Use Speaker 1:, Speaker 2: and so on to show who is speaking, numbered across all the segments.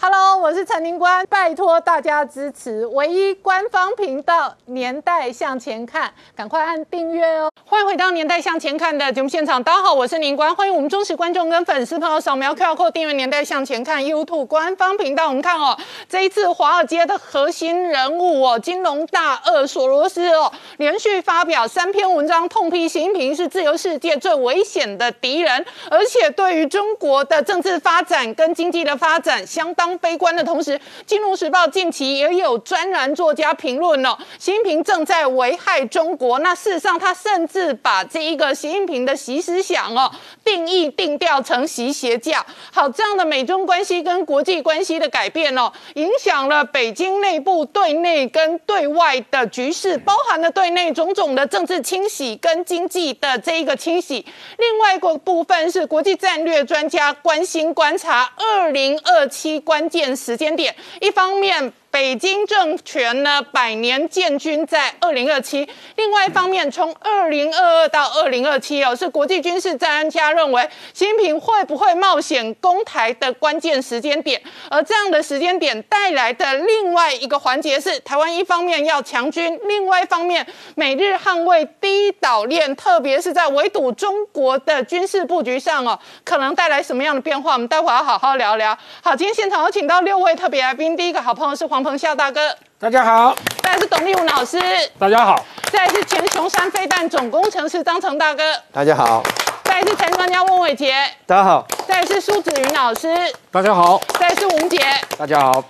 Speaker 1: Hello，我是陈宁官，拜托大家支持唯一官方频道《年代向前看》，赶快按订阅哦！欢迎回到《年代向前看》的节目现场，大家好，我是宁官，欢迎我们忠实观众跟粉丝朋友扫描 QR Code 订阅《年代向前看》YouTube 官方频道。我们看哦，这一次华尔街的核心人物哦，金融大鳄索罗斯哦，连续发表三篇文章，痛批习近平是自由世界最危险的敌人，而且对于中国的政治发展跟经济的发展相当。悲观的同时，《金融时报》近期也有专栏作家评论了，习近平正在危害中国。那事实上，他甚至把这一个习近平的习思想哦定义定调成习邪教。好，这样的美中关系跟国际关系的改变哦，影响了北京内部对内跟对外的局势，包含了对内种种的政治清洗跟经济的这一个清洗。另外一个部分是国际战略专家关心观察二零二七。关键时间点，一方面。北京政权呢，百年建军在二零二七。另外一方面，从二零二二到二零二七哦，是国际军事专家认为，习近平会不会冒险攻台的关键时间点。而这样的时间点带来的另外一个环节是，台湾一方面要强军，另外一方面美日捍卫第一岛链，特别是在围堵中国的军事布局上哦，可能带来什么样的变化？我们待会要好好聊聊。好，今天现场有请到六位特别来宾，第一个好朋友是黄。黄鹏笑大哥，
Speaker 2: 大家好；
Speaker 1: 再来是董立武老师，
Speaker 2: 大家好；
Speaker 1: 再来是前雄山飞弹总工程师张成大哥，
Speaker 3: 大家好；
Speaker 1: 再来是财专家翁伟杰，
Speaker 3: 大家好；
Speaker 1: 再来是苏子云老师，
Speaker 2: 大家好；
Speaker 1: 再来是吴杰，
Speaker 3: 大家好。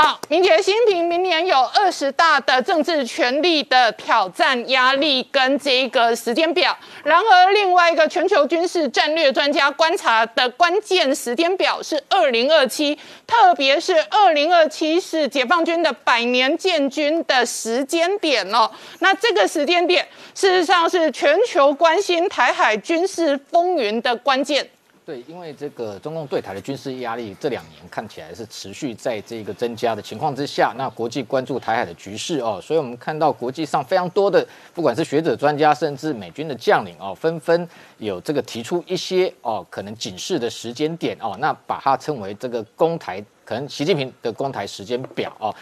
Speaker 1: 好，明杰，新平明年有二十大的政治权力的挑战压力跟这个时间表。然而，另外一个全球军事战略专家观察的关键时间表是二零二七，特别是二零二七是解放军的百年建军的时间点哦。那这个时间点，事实上是全球关心台海军事风云的关键。
Speaker 4: 对，因为这个中共对台的军事压力这两年看起来是持续在这个增加的情况之下，那国际关注台海的局势哦，所以我们看到国际上非常多的，不管是学者专家，甚至美军的将领哦，纷纷有这个提出一些哦可能警示的时间点哦，那把它称为这个攻台，可能习近平的攻台时间表哦。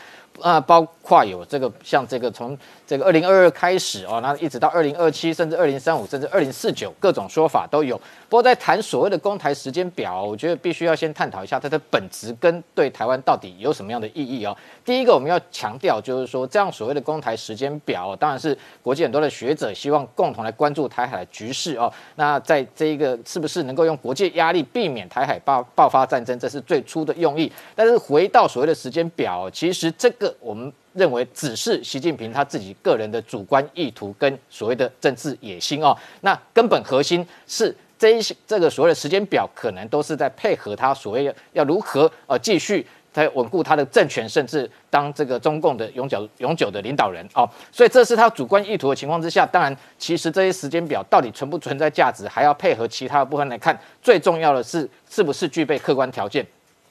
Speaker 4: 啊，包括有这个像这个从这个二零二二开始哦，那一直到二零二七，甚至二零三五，甚至二零四九，各种说法都有。不过在谈所谓的公台时间表，我觉得必须要先探讨一下它的本质跟对台湾到底有什么样的意义哦。第一个我们要强调就是说，这样所谓的公台时间表，当然是国际很多的学者希望共同来关注台海的局势哦。那在这一个是不是能够用国际压力避免台海爆爆发战争，这是最初的用意。但是回到所谓的时间表，其实这个。我们认为只是习近平他自己个人的主观意图跟所谓的政治野心哦，那根本核心是这一些这个所谓的时间表，可能都是在配合他所谓要如何呃继续在稳固他的政权，甚至当这个中共的永久永久的领导人哦，所以这是他主观意图的情况之下，当然其实这些时间表到底存不存在价值，还要配合其他的部分来看，最重要的是是不是具备客观条件，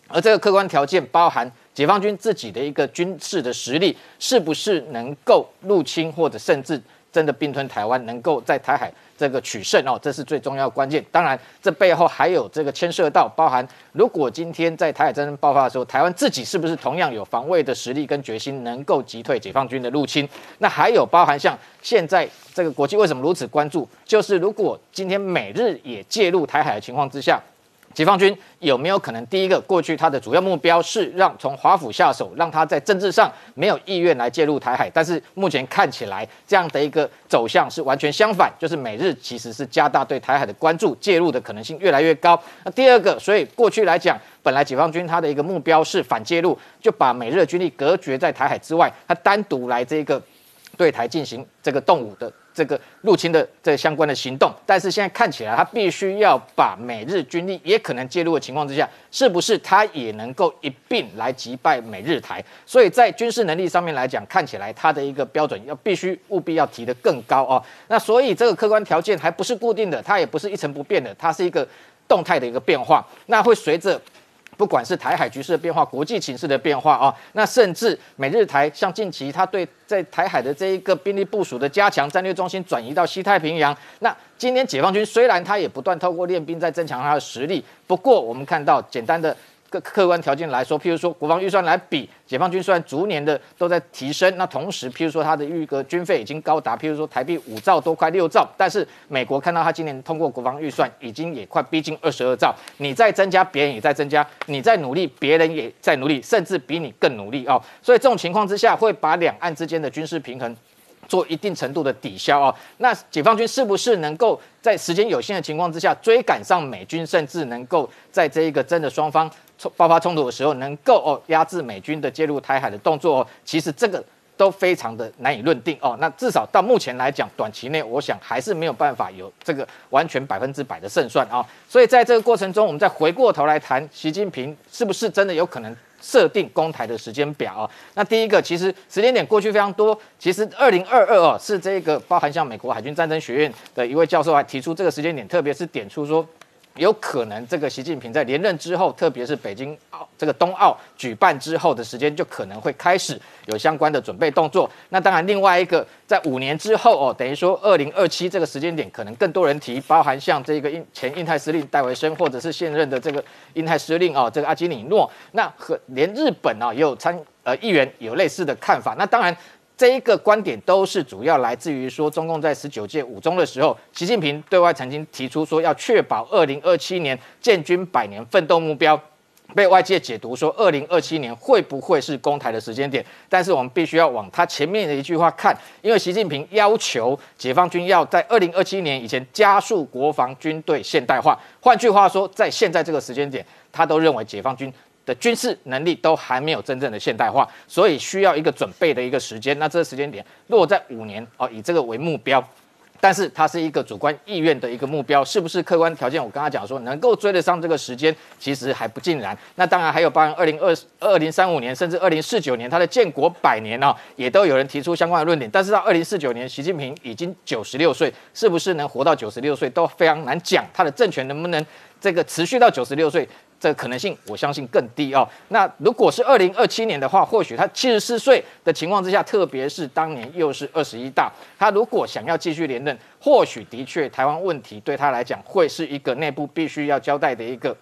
Speaker 4: 而这个客观条件包含。解放军自己的一个军事的实力，是不是能够入侵或者甚至真的并吞台湾，能够在台海这个取胜哦，这是最重要关键。当然，这背后还有这个牵涉到包含，如果今天在台海战争爆发的时候，台湾自己是不是同样有防卫的实力跟决心，能够击退解放军的入侵？那还有包含像现在这个国际为什么如此关注？就是如果今天美日也介入台海的情况之下。解放军有没有可能？第一个，过去他的主要目标是让从华府下手，让他在政治上没有意愿来介入台海。但是目前看起来，这样的一个走向是完全相反，就是美日其实是加大对台海的关注，介入的可能性越来越高。那第二个，所以过去来讲，本来解放军他的一个目标是反介入，就把美日军力隔绝在台海之外，他单独来这个对台进行这个动武的。这个入侵的这相关的行动，但是现在看起来，他必须要把美日军力也可能介入的情况之下，是不是他也能够一并来击败美日台？所以在军事能力上面来讲，看起来他的一个标准要必须务必要提得更高哦。那所以这个客观条件还不是固定的，它也不是一成不变的，它是一个动态的一个变化。那会随着。不管是台海局势的变化、国际形势的变化啊，那甚至美日台像近期他对在台海的这一个兵力部署的加强，战略中心转移到西太平洋。那今天解放军虽然他也不断透过练兵在增强他的实力，不过我们看到简单的。客观条件来说，譬如说国防预算来比，解放军虽然逐年的都在提升，那同时譬如说它的预个军费已经高达譬如说台币五兆多，快六兆，但是美国看到它今年通过国防预算已经也快逼近二十二兆，你再增加，别人也在增加，你在努力，别人也在努力，甚至比你更努力哦。所以这种情况之下，会把两岸之间的军事平衡。做一定程度的抵消啊，那解放军是不是能够在时间有限的情况之下追赶上美军，甚至能够在这一个真的双方爆发冲突的时候，能够哦压制美军的介入台海的动作哦？其实这个都非常的难以论定哦。那至少到目前来讲，短期内我想还是没有办法有这个完全百分之百的胜算啊。所以在这个过程中，我们再回过头来谈习近平是不是真的有可能？设定公台的时间表啊，那第一个其实时间点过去非常多，其实二零二二哦是这个包含像美国海军战争学院的一位教授还提出这个时间点，特别是点出说。有可能这个习近平在连任之后，特别是北京奥这个冬奥举办之后的时间，就可能会开始有相关的准备动作。那当然，另外一个在五年之后哦，等于说二零二七这个时间点，可能更多人提，包含像这个印前印太司令戴维森，或者是现任的这个印太司令哦，这个阿基里诺，那和连日本啊也有参呃议员有类似的看法。那当然。这一个观点都是主要来自于说，中共在十九届五中的时候，习近平对外曾经提出说，要确保二零二七年建军百年奋斗目标，被外界解读说，二零二七年会不会是攻台的时间点？但是我们必须要往他前面的一句话看，因为习近平要求解放军要在二零二七年以前加速国防军队现代化。换句话说，在现在这个时间点，他都认为解放军。的军事能力都还没有真正的现代化，所以需要一个准备的一个时间。那这个时间点落在五年哦，以这个为目标，但是它是一个主观意愿的一个目标，是不是客观条件？我刚刚讲说能够追得上这个时间，其实还不尽然。那当然还有包含二零二二零三五年，甚至二零四九年，它的建国百年啊，也都有人提出相关的论点。但是到二零四九年，习近平已经九十六岁，是不是能活到九十六岁都非常难讲。他的政权能不能这个持续到九十六岁？这可能性，我相信更低哦。那如果是二零二七年的话，或许他七十四岁的情况之下，特别是当年又是二十一大，他如果想要继续连任，或许的确台湾问题对他来讲会是一个内部必须要交代的一个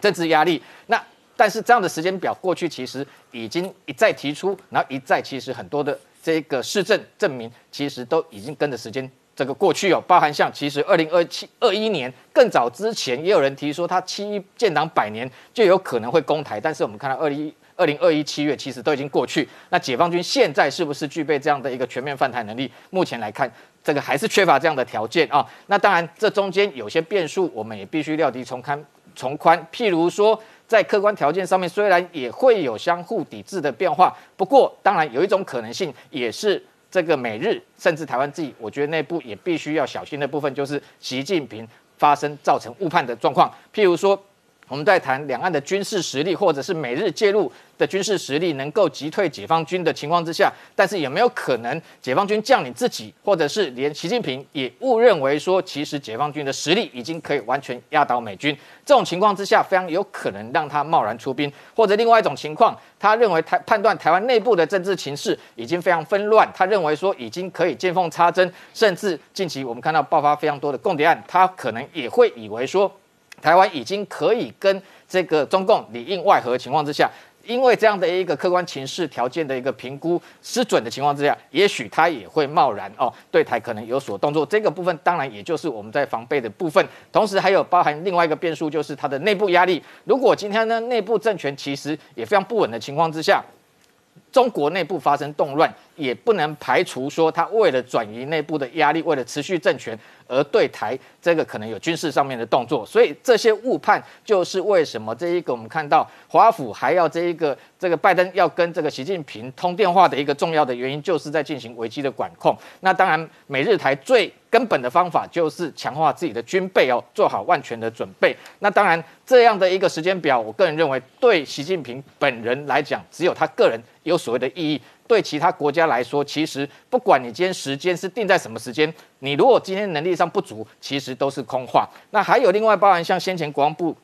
Speaker 4: 政治压力。那但是这样的时间表过去其实已经一再提出，然后一再其实很多的这个市政证明，其实都已经跟着时间。这个过去有包含像，其实二零二七二一年更早之前，也有人提说他七一建党百年就有可能会攻台，但是我们看到二零二零二一七月其实都已经过去，那解放军现在是不是具备这样的一个全面犯台能力？目前来看，这个还是缺乏这样的条件啊。那当然，这中间有些变数，我们也必须料敌从宽从宽。譬如说，在客观条件上面，虽然也会有相互抵制的变化，不过当然有一种可能性也是。这个美日甚至台湾自己，我觉得内部也必须要小心的部分，就是习近平发生造成误判的状况，譬如说。我们在谈两岸的军事实力，或者是美日介入的军事实力能够击退解放军的情况之下，但是有没有可能解放军将领自己，或者是连习近平也误认为说，其实解放军的实力已经可以完全压倒美军？这种情况之下，非常有可能让他贸然出兵，或者另外一种情况，他认为台判断台湾内部的政治情势已经非常纷乱，他认为说已经可以见缝插针，甚至近期我们看到爆发非常多的共谍案，他可能也会以为说。台湾已经可以跟这个中共里应外合的情况之下，因为这样的一个客观情势条件的一个评估失准的情况之下，也许他也会贸然哦对台可能有所动作。这个部分当然也就是我们在防备的部分，同时还有包含另外一个变数，就是它的内部压力。如果今天呢内部政权其实也非常不稳的情况之下，中国内部发生动乱，也不能排除说他为了转移内部的压力，为了持续政权。而对台这个可能有军事上面的动作，所以这些误判就是为什么这一个我们看到华府还要这一个这个拜登要跟这个习近平通电话的一个重要的原因，就是在进行危机的管控。那当然，美日台最根本的方法就是强化自己的军备哦，做好万全的准备。那当然，这样的一个时间表，我个人认为对习近平本人来讲，只有他个人有所谓的意义。对其他国家来说，其实不管你今天时间是定在什么时间，你如果今天能力上不足，其实都是空话。那还有另外包含像先前国防部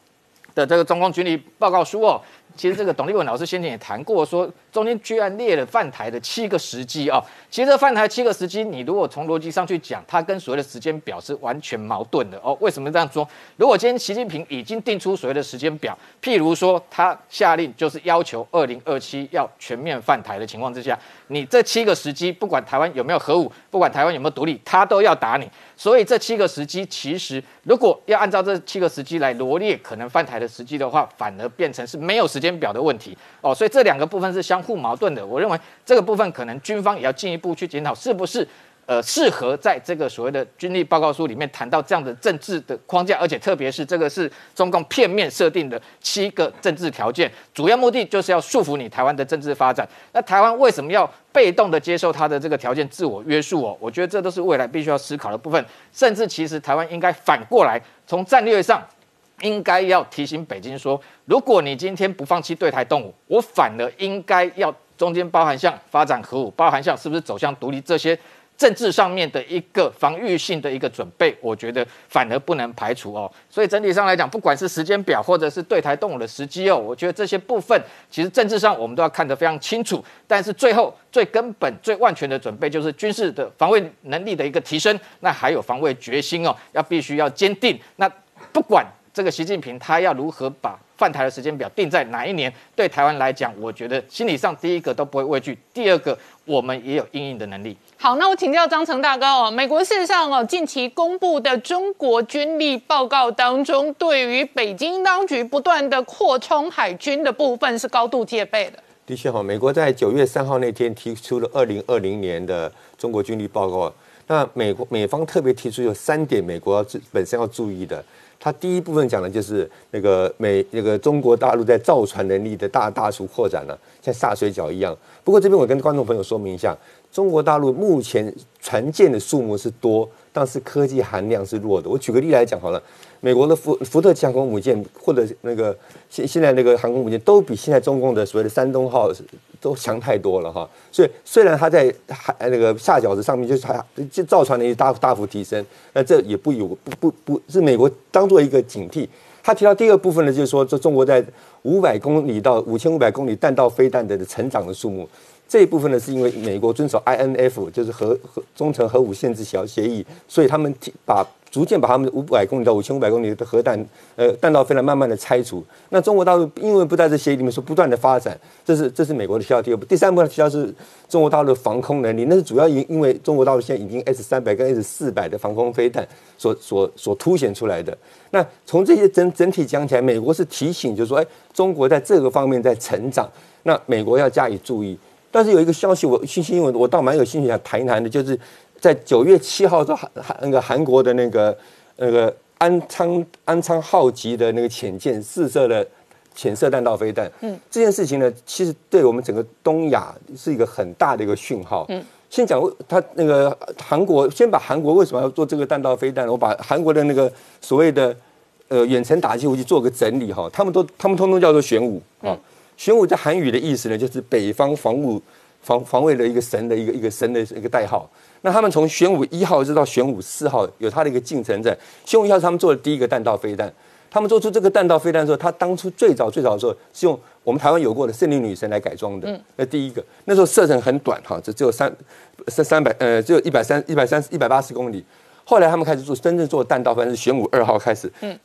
Speaker 4: 的这个中共军力报告书哦，其实这个董立文老师先前也谈过，说中间居然列了犯台的七个时机哦。其实这犯台七个时机，你如果从逻辑上去讲，它跟所谓的时间表是完全矛盾的哦。为什么这样说？如果今天习近平已经定出所谓的时间表，譬如说他下令就是要求二零二七要全面犯台的情况之下，你这七个时机，不管台湾有没有核武，不管台湾有没有独立，他都要打你。所以这七个时机，其实如果要按照这七个时机来罗列可能犯台的时机的话，反而变成是没有时间表的问题哦。所以这两个部分是相互矛盾的。我认为这个部分可能军方也要进一步去检讨，是不是呃适合在这个所谓的军力报告书里面谈到这样的政治的框架，而且特别是这个是中共片面设定的七个政治条件，主要目的就是要束缚你台湾的政治发展。那台湾为什么要？被动的接受他的这个条件，自我约束哦，我觉得这都是未来必须要思考的部分。甚至其实台湾应该反过来，从战略上应该要提醒北京说，如果你今天不放弃对台动武，我反而应该要中间包含像发展核武，包含像是不是走向独立这些。政治上面的一个防御性的一个准备，我觉得反而不能排除哦。所以整体上来讲，不管是时间表或者是对台动武的时机哦，我觉得这些部分其实政治上我们都要看得非常清楚。但是最后最根本、最万全的准备就是军事的防卫能力的一个提升，那还有防卫决心哦，要必须要坚定。那不管这个习近平他要如何把犯台的时间表定在哪一年，对台湾来讲，我觉得心理上第一个都不会畏惧，第二个我们也有应应的能力。
Speaker 1: 好，那我请教张成大哥哦，美国事实上哦，近期公布的中国军力报告当中，对于北京当局不断的扩充海军的部分是高度戒备的。
Speaker 2: 的确哈，美国在九月三号那天提出了二零二零年的中国军力报告，那美国美方特别提出有三点，美国要本身要注意的。他第一部分讲的就是那个美那个中国大陆在造船能力的大大幅扩展了，像下水饺一样。不过这边我跟观众朋友说明一下。中国大陆目前船舰的数目是多，但是科技含量是弱的。我举个例来讲好了，美国的福福特航空母舰或者那个现现在那个航空母舰都比现在中共的所谓的山东号都强太多了哈。所以虽然它在海那个下饺子上面就是它就造船能力大大幅提升，那这也不有不不不是美国当做一个警惕。他提到第二部分呢，就是说这中国在五百公里到五千五百公里弹道飞弹的成长的数目。这一部分呢，是因为美国遵守 INF，就是核核中程核武限制小协议，所以他们把逐渐把他们五百公里到五千五百公里的核弹，呃，弹道飞弹慢慢的拆除。那中国大陆因为不在这协议里面，说不断的发展，这是这是美国的需要。第二步，第三步呢，需要是中国大陆的防空能力，那是主要因因为中国大陆现在已经 S 三百跟 S 四百的防空飞弹所所所凸显出来的。那从这些整整体讲起来，美国是提醒，就是说，哎，中国在这个方面在成长，那美国要加以注意。但是有一个消息，我新新闻我倒蛮有兴趣想谈一谈的，就是在九月七号的韩韩那个韩国的那个那个安昌安昌号级的那个潜舰试射的潜射弹道飞弹。嗯，这件事情呢，其实对我们整个东亚是一个很大的一个讯号。嗯，先讲他那个韩国，先把韩国为什么要做这个弹道飞弹，我把韩国的那个所谓的呃远程打击武器做个整理哈，他们都他们通通叫做玄武啊。玄武在韩语的意思呢，就是北方防务防防卫的一个神的一个一个神的一个代号。那他们从玄武一号一直到玄武四号，有它的一个进程在。玄武一号是他们做的第一个弹道飞弹。他们做出这个弹道飞弹的时候，他当初最早最早的时候是用我们台湾有过的胜利女神来改装的。那第一个，那时候射程很短哈，只只有三三三百呃，只有一百三一百三一百八十公里。后来他们开始做真正做弹道飞弹是玄武二号开始。嗯。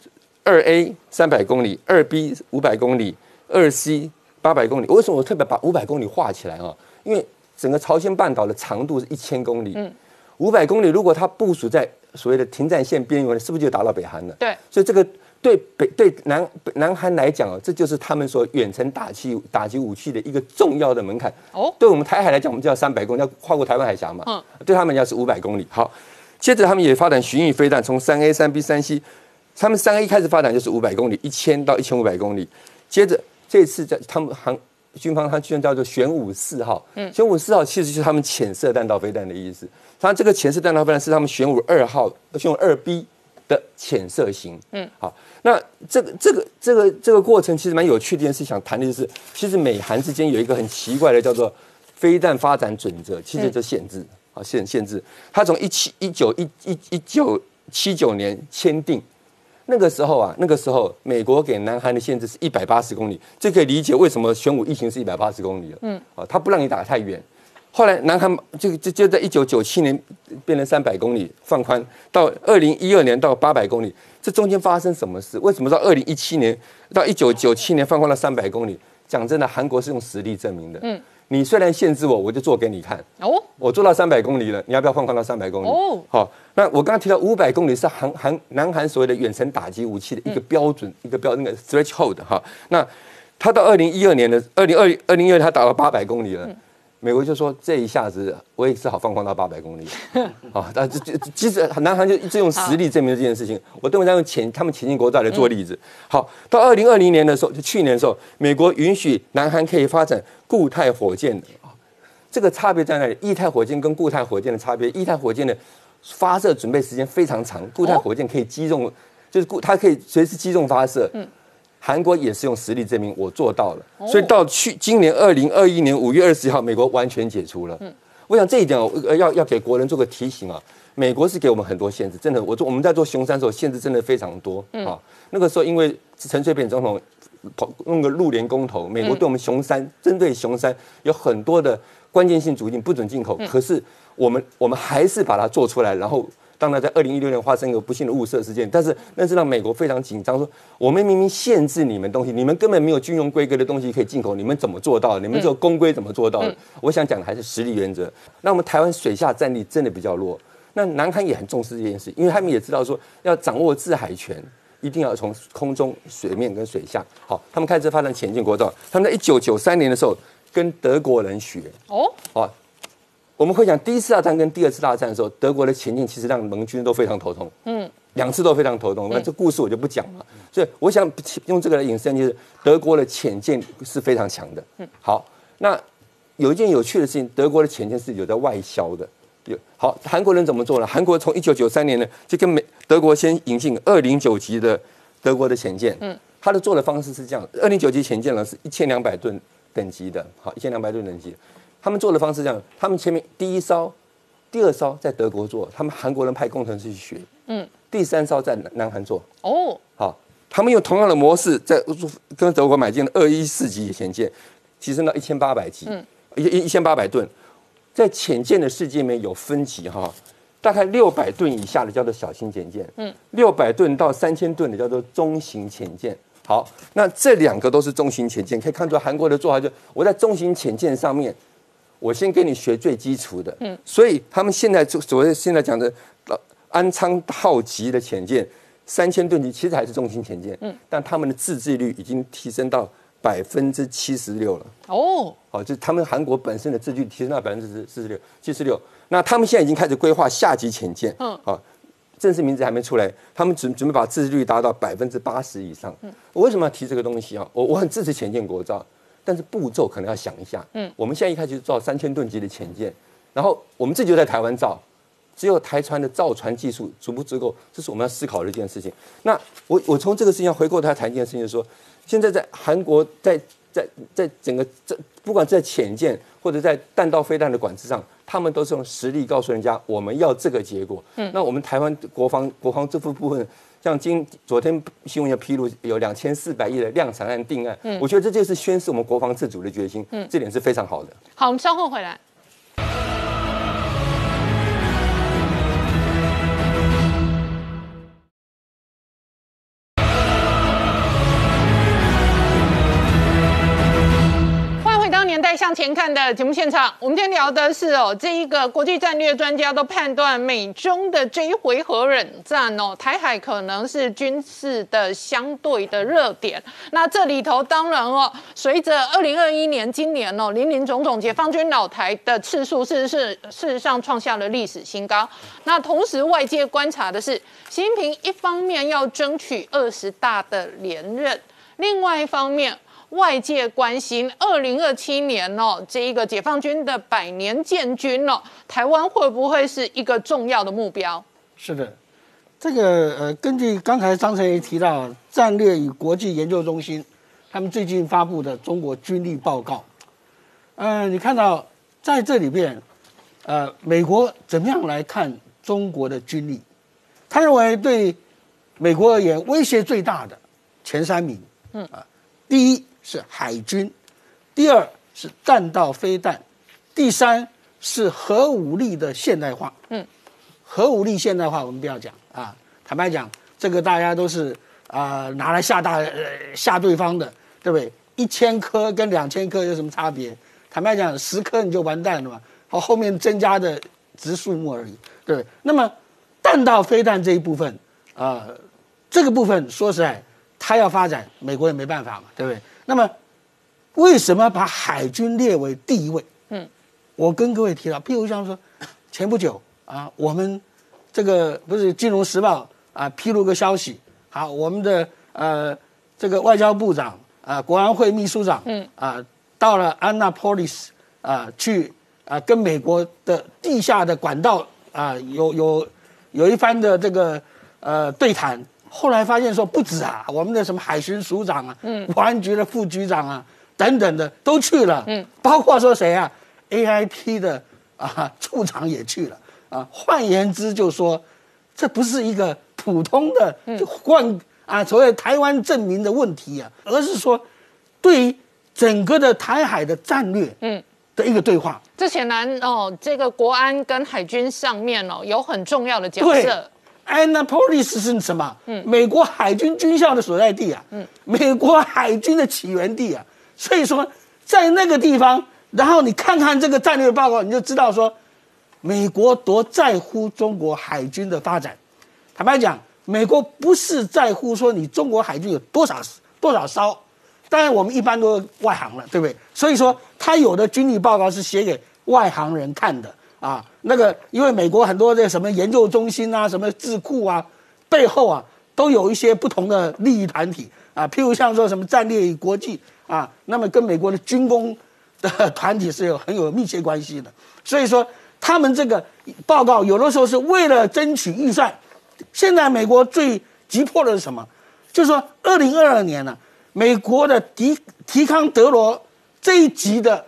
Speaker 2: 二 A 三百公里，二 B 五百公里，二 C。八百公里，为什么我特别把五百公里画起来啊？因为整个朝鲜半岛的长度是一千公里，嗯，五百公里如果它部署在所谓的停战线边缘，是不是就打到北韩了？
Speaker 1: 对，
Speaker 2: 所以这个对北对南南韩来讲啊，这就是他们所远程打击打击武器的一个重要的门槛。哦，对我们台海来讲，我们叫三百公里，要跨过台湾海峡嘛。嗯，对他们讲是五百公里。好，接着他们也发展巡弋飞弹，从三 A、三 B、三 C，他们三 A 开始发展就是五百公里，一千到一千五百公里，接着。这次在他们航军方，他居然叫做玄武四号。嗯，玄武四号其实就是他们潜射弹道飞弹的意思。它这个潜射弹道飞弹是他们玄武二号、玄武二 B 的潜射型。嗯，好，那这个这个这个这个过程其实蛮有趣的一件事，想谈的就是，其实美韩之间有一个很奇怪的叫做飞弹发展准则，其实就限制啊限限制。它从一七一九一一一九七九年签订。那个时候啊，那个时候美国给南韩的限制是一百八十公里，这可以理解为什么玄武疫情是一百八十公里了。嗯，啊，他不让你打太远。后来南韩就就就在一九九七年变成三百公里放宽，到二零一二年到八百公里，这中间发生什么事？为什么到二零一七年到一九九七年放宽了三百公里？讲真的，韩国是用实力证明的。嗯。你虽然限制我，我就做给你看。哦，我做到三百公里了，你要不要放宽到三百公里？哦，好，那我刚刚提到五百公里是韩韩南韩所谓的远程打击武器的一个标准，一个标那个 threshold 哈。那他到二零一二年的二零二二零一二，他打到八百公里了。美国就说这一下子我也只好放宽到八百公里。啊，但这这其实南韩就一直用实力证明这件事情。我认为在用前他们前进国债来做例子。好，到二零二零年的时候，就去年的时候，美国允许南韩可以发展。固态火箭的啊，这个差别在哪里？液态火箭跟固态火箭的差别，液态火箭的发射准备时间非常长，固态火箭可以击中，就是固它可以随时击中发射。嗯，韩国也是用实力证明我做到了，所以到去今年二零二一年五月二十号，美国完全解除了。嗯，我想这一点要要给国人做个提醒啊，美国是给我们很多限制，真的，我做我们在做熊山的时候，限制真的非常多啊。那个时候因为陈水扁总统。跑弄个陆联公投，美国对我们熊山针对熊山有很多的关键性途径不准进口，可是我们我们还是把它做出来，然后当然在二零一六年发生一个不幸的误射事件，但是那是让美国非常紧张，说我们明明限制你们东西，你们根本没有军用规格的东西可以进口，你们怎么做到？你们这个公规怎么做到的？我想讲的还是实力原则。那我们台湾水下战力真的比较弱，那南韩也很重视这件事，因为他们也知道说要掌握制海权。一定要从空中、水面跟水下。好，他们开始发展前进国造。他们在一九九三年的时候跟德国人学。哦，好，我们会讲第一次大战跟第二次大战的时候，德国的前进其实让盟军都非常头痛。嗯，两次都非常头痛。那这故事我就不讲了。所以我想用这个来引申，就是德国的潜舰是非常强的。嗯，好，那有一件有趣的事情，德国的潜舰是有在外销的。有好，韩国人怎么做呢？韩国从一九九三年呢，就跟美德国先引进二零九级的德国的潜舰。嗯，他的做的方式是这样：二零九级潜舰呢是一千两百吨等级的，好，一千两百吨等级。他们做的方式这样：他们前面第一艘、第二艘在德国做，他们韩国人派工程师去学。嗯，第三艘在南韩做。哦，好，他们用同样的模式在跟德国买进了二一四级潜舰，提升到一千八百级，嗯一一千八百吨。在潜舰的世界里面有分级哈，大概六百吨以下的叫做小型潜舰，嗯，六百吨到三千吨的叫做中型潜舰。好，那这两个都是中型潜舰，可以看出韩国的做法就我在中型潜舰上面，我先跟你学最基础的，嗯，所以他们现在就所谓现在讲的安昌号级的潜舰，三千吨级其实还是重型潜舰，嗯，但他们的自制率已经提升到。百分之七十六了哦，好，就他们韩国本身的自制率提升到百分之四十六、七十六。那他们现在已经开始规划下级潜舰，嗯，好，正式名字还没出来，他们准准备把自制率达到百分之八十以上。嗯，我为什么要提这个东西啊？我我很支持潜舰国造，但是步骤可能要想一下。嗯，我们现在一开始就造三千吨级的潜舰，然后我们自己就在台湾造，只有台船的造船技术足不足够，这是我们要思考的一件事情。那我我从这个事情回过头来谈一件事情，就是说。现在在韩国，在在在整个这，不管在潜舰或者在弹道飞弹的管制上，他们都是用实力告诉人家我们要这个结果。嗯，那我们台湾国防国防这副部分，像今昨天新闻也披露有两千四百亿的量产案定案，嗯，我觉得这就是宣示我们国防自主的决心。嗯，这点是非常好的。
Speaker 1: 好，我们稍后回来。向前看的节目现场，我们今天聊的是哦，这一个国际战略专家都判断美中的这一回合冷战哦，台海可能是军事的相对的热点。那这里头当然哦，随着二零二一年今年哦，林林总总解放军老台的次数是是事实上创下了历史新高。那同时外界观察的是，习近平一方面要争取二十大的连任，另外一方面。外界关心二零二七年哦，这一个解放军的百年建军哦，台湾会不会是一个重要的目标？
Speaker 3: 是的，这个呃，根据刚才张成也提到战略与国际研究中心他们最近发布的中国军力报告，嗯，你看到在这里边，呃，美国怎么样来看中国的军力？他认为对美国而言，威胁最大的前三名，嗯啊，第一是海军，第二是弹道飞弹，第三是核武力的现代化。嗯，核武力现代化我们不要讲啊，坦白讲，这个大家都是啊拿来吓大呃吓对方的，对不对？一千颗跟两千颗有什么差别？坦白讲，十颗你就完蛋了嘛，好，后面增加的只是数目而已，对不对？那么弹道飞弹这一部分啊。这个部分说实在，它要发展，美国也没办法嘛，对不对？那么，为什么把海军列为第一位？嗯，我跟各位提到，譬如像说，前不久啊，我们这个不是《金融时报》啊披露个消息，好，我们的呃这个外交部长啊，国安会秘书长，嗯啊，到了安娜波利斯啊去啊跟美国的地下的管道啊有有有一番的这个呃对谈。后来发现说不止啊，我们的什么海巡署长啊，嗯，保安局的副局长啊，等等的都去了，嗯，包括说谁啊，A I T 的啊处长也去了啊。换言之，就说这不是一个普通的就换啊所谓台湾证明的问题啊，而是说对于整个的台海的战略，嗯的一个对话。
Speaker 1: 这显然哦，这个国安跟海军上面哦有很重要的角色。
Speaker 3: Annapolis 是什么？嗯，美国海军军校的所在地啊，嗯，美国海军的起源地啊。所以说，在那个地方，然后你看看这个战略报告，你就知道说，美国多在乎中国海军的发展。坦白讲，美国不是在乎说你中国海军有多少多少艘，当然我们一般都外行了，对不对？所以说，他有的军力报告是写给外行人看的。啊，那个，因为美国很多的什么研究中心啊，什么智库啊，背后啊，都有一些不同的利益团体啊，譬如像说什么战略与国际啊，那么跟美国的军工的团体是有很有密切关系的。所以说，他们这个报告有的时候是为了争取预算。现在美国最急迫的是什么？就是说，二零二二年呢，美国的迪提康德罗这一级的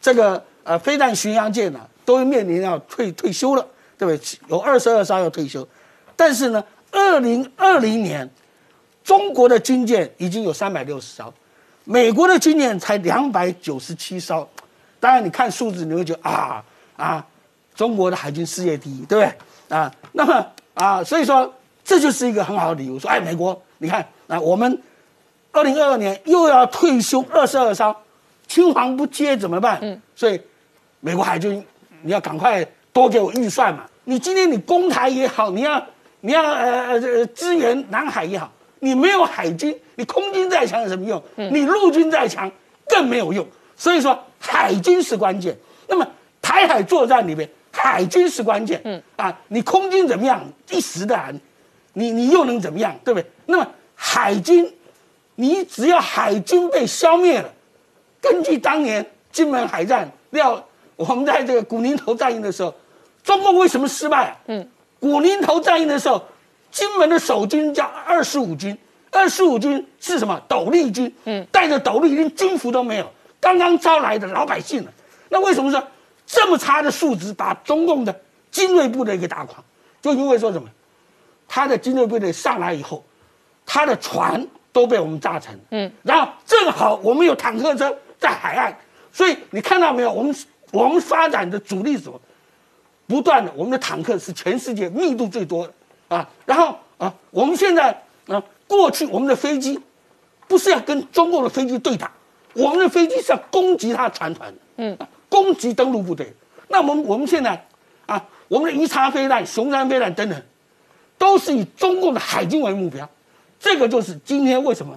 Speaker 3: 这个呃飞弹巡洋舰呢。都会面临要退退休了，对不对？有二十二艘要退休，但是呢，二零二零年，中国的军舰已经有三百六十艘，美国的军舰才两百九十七艘。当然，你看数字，你会觉得啊啊，中国的海军世界第一，对不对？啊，那么啊，所以说这就是一个很好的理由，说哎，美国，你看啊，我们二零二二年又要退休二十二艘，青黄不接怎么办？嗯，所以美国海军。你要赶快多给我预算嘛！你今天你攻台也好，你要你要呃呃支援南海也好，你没有海军，你空军再强有什么用？你陆军再强更没有用。所以说海军是关键。那么台海作战里面，海军是关键。嗯啊，你空军怎么样？一时的，你你又能怎么样？对不对？那么海军，你只要海军被消灭了，根据当年金门海战要。我们在这个古宁头战役的时候，中共为什么失败？嗯，古宁头战役的时候，金门的守军叫二十五军，二十五军是什么？斗笠军，嗯，带着斗笠，连军服都没有，刚刚招来的老百姓了。那为什么说这么差的素质把中共的精锐部队给打垮？就因为说什么，他的精锐部队上来以后，他的船都被我们炸沉，嗯，然后正好我们有坦克车在海岸，所以你看到没有？我们。我们发展的主力什么？不断的，我们的坦克是全世界密度最多的啊。然后啊，我们现在啊，过去我们的飞机不是要跟中共的飞机对打，我们的飞机是要攻击他的船团，嗯，攻击登陆部队。那我们我们现在啊，我们的鱼叉飞弹、熊山飞弹等等，都是以中共的海军为目标。这个就是今天为什么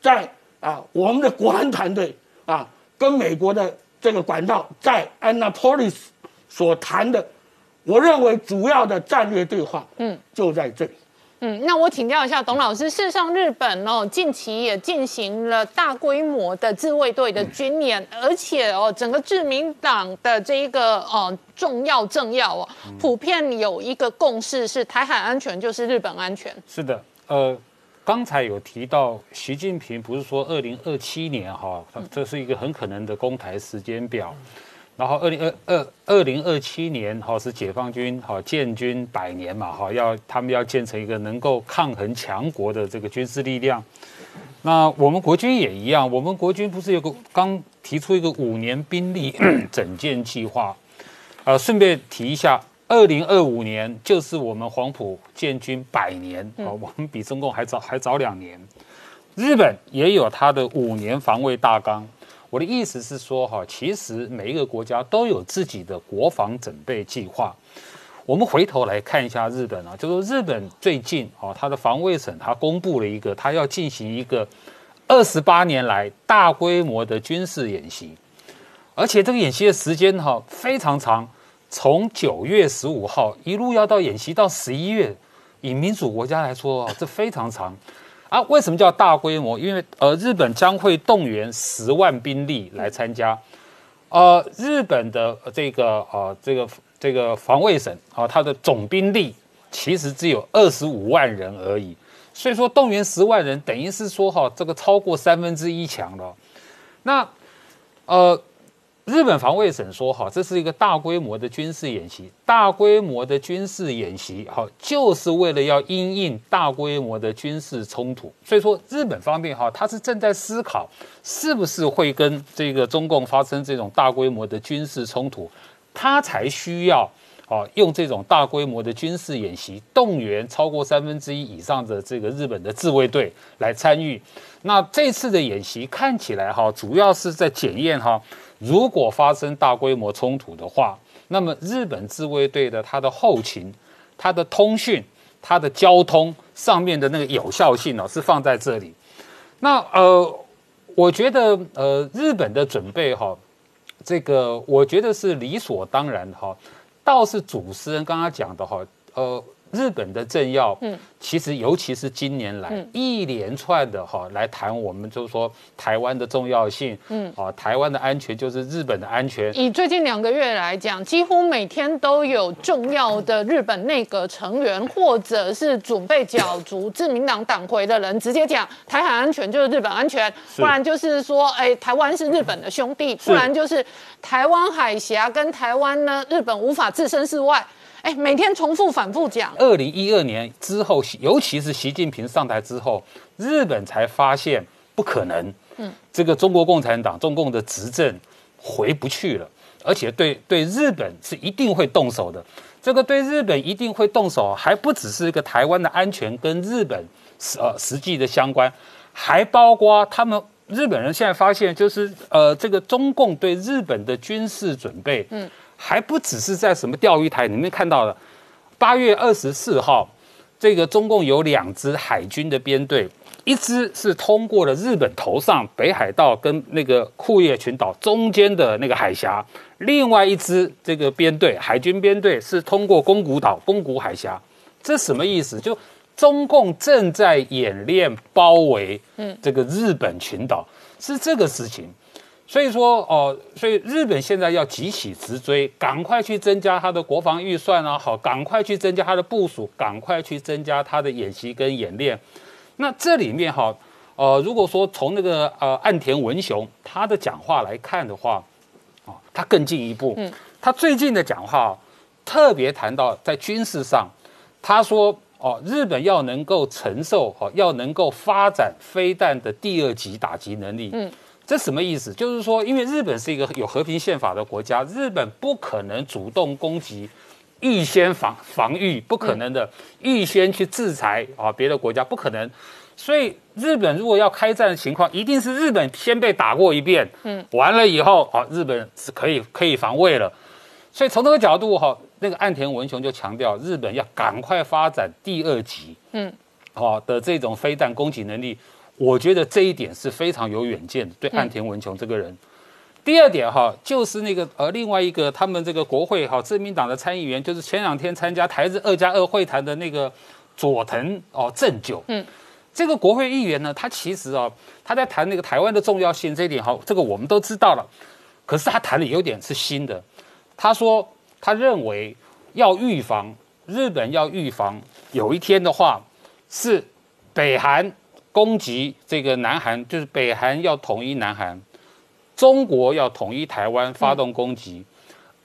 Speaker 3: 在啊，我们的国安团队啊，跟美国的。这个管道在 Annapolis 所谈的，我认为主要的战略对话，嗯，就在这里。
Speaker 1: 嗯，那我请教一下董老师，事实上日本哦，近期也进行了大规模的自卫队的军演，而且哦，整个自民党的这一个哦重要政要哦，普遍有一个共识是台海安全就是日本安全。
Speaker 5: 是的，呃。刚才有提到习近平不是说二零二七年哈，这是一个很可能的公台时间表。然后二零二二二零二七年哈是解放军哈建军百年嘛哈，要他们要建成一个能够抗衡强国的这个军事力量。那我们国军也一样，我们国军不是有个刚提出一个五年兵力 整建计划？呃，顺便提一下，二零二五年就是我们黄埔建军百年啊，我们比中共还早 还早两年。日本也有它的五年防卫大纲。我的意思是说，哈，其实每一个国家都有自己的国防准备计划。我们回头来看一下日本啊，就说日本最近啊，它的防卫省它公布了一个，它要进行一个二十八年来大规模的军事演习，而且这个演习的时间哈非常长，从九月十五号一路要到演习到十一月，以民主国家来说，这非常长。啊，为什么叫大规模？因为呃，日本将会动员十万兵力来参加。呃，日本的这个呃这个这个防卫省啊，它的总兵力其实只有二十五万人而已。所以说动员十万人，等于是说哈，这个超过三分之一强了。那呃。日本防卫省说：“哈，这是一个大规模的军事演习，大规模的军事演习，哈，就是为了要因应大规模的军事冲突。所以说，日本方面哈，他是正在思考，是不是会跟这个中共发生这种大规模的军事冲突，他才需要啊，用这种大规模的军事演习，动员超过三分之一以上的这个日本的自卫队来参与。那这次的演习看起来哈，主要是在检验哈。”如果发生大规模冲突的话，那么日本自卫队的它的后勤、它的通讯、它的交通上面的那个有效性呢，是放在这里。那呃，我觉得呃，日本的准备哈，这个我觉得是理所当然哈。倒是主持人刚刚讲的哈，呃。日本的政要，嗯，其实尤其是今年来一连串的哈来谈，我们就是说台湾的重要性，嗯，啊，台湾的安全就是日本的安全。
Speaker 1: 以最近两个月来讲，几乎每天都有重要的日本内阁成员或者是准备角逐自民党党魁的人，直接讲台海安全就是日本安全，不然就是说，哎，台湾是日本的兄弟，不然就是台湾海峡跟台湾呢，日本无法置身事外。哎，每天重复反复讲。
Speaker 5: 二零一二年之后，尤其是习近平上台之后，日本才发现不可能。嗯，这个中国共产党、中共的执政回不去了，而且对对日本是一定会动手的。这个对日本一定会动手，还不只是一个台湾的安全跟日本实呃实际的相关，还包括他们日本人现在发现，就是呃这个中共对日本的军事准备。嗯。还不只是在什么钓鱼台里面看到的。八月二十四号，这个中共有两支海军的编队，一支是通过了日本头上北海道跟那个库页群岛中间的那个海峡，另外一支这个编队海军编队是通过宫古岛、宫古海峡。这什么意思？就中共正在演练包围，嗯，这个日本群岛是这个事情。所以说哦，所以日本现在要急起直追，赶快去增加它的国防预算啊，好，赶快去增加它的部署，赶快去增加它的演习跟演练。那这里面哈，呃，如果说从那个呃岸田文雄他的讲话来看的话，啊，他更进一步，嗯，他最近的讲话特别谈到在军事上，他说哦，日本要能够承受，哦，要能够发展飞弹的第二级打击能力，嗯。这什么意思？就是说，因为日本是一个有和平宪法的国家，日本不可能主动攻击，预先防防御不可能的，预先去制裁啊别的国家不可能。所以，日本如果要开战的情况，一定是日本先被打过一遍，嗯，完了以后，啊，日本是可以可以防卫了。所以从这个角度哈，那个岸田文雄就强调，日本要赶快发展第二级，嗯，好的这种飞弹攻击能力。我觉得这一点是非常有远见的，对岸田文雄这个人。第二点哈，就是那个呃，另外一个他们这个国会哈，自民党的参议员，就是前两天参加台日二加二会谈的那个佐藤哦正久。嗯，这个国会议员呢，他其实啊，他在谈那个台湾的重要性这一点哈，这个我们都知道了。可是他谈的有点是新的，他说他认为要预防日本要预防有一天的话是北韩。攻击这个南韩，就是北韩要统一南韩，中国要统一台湾，发动攻击。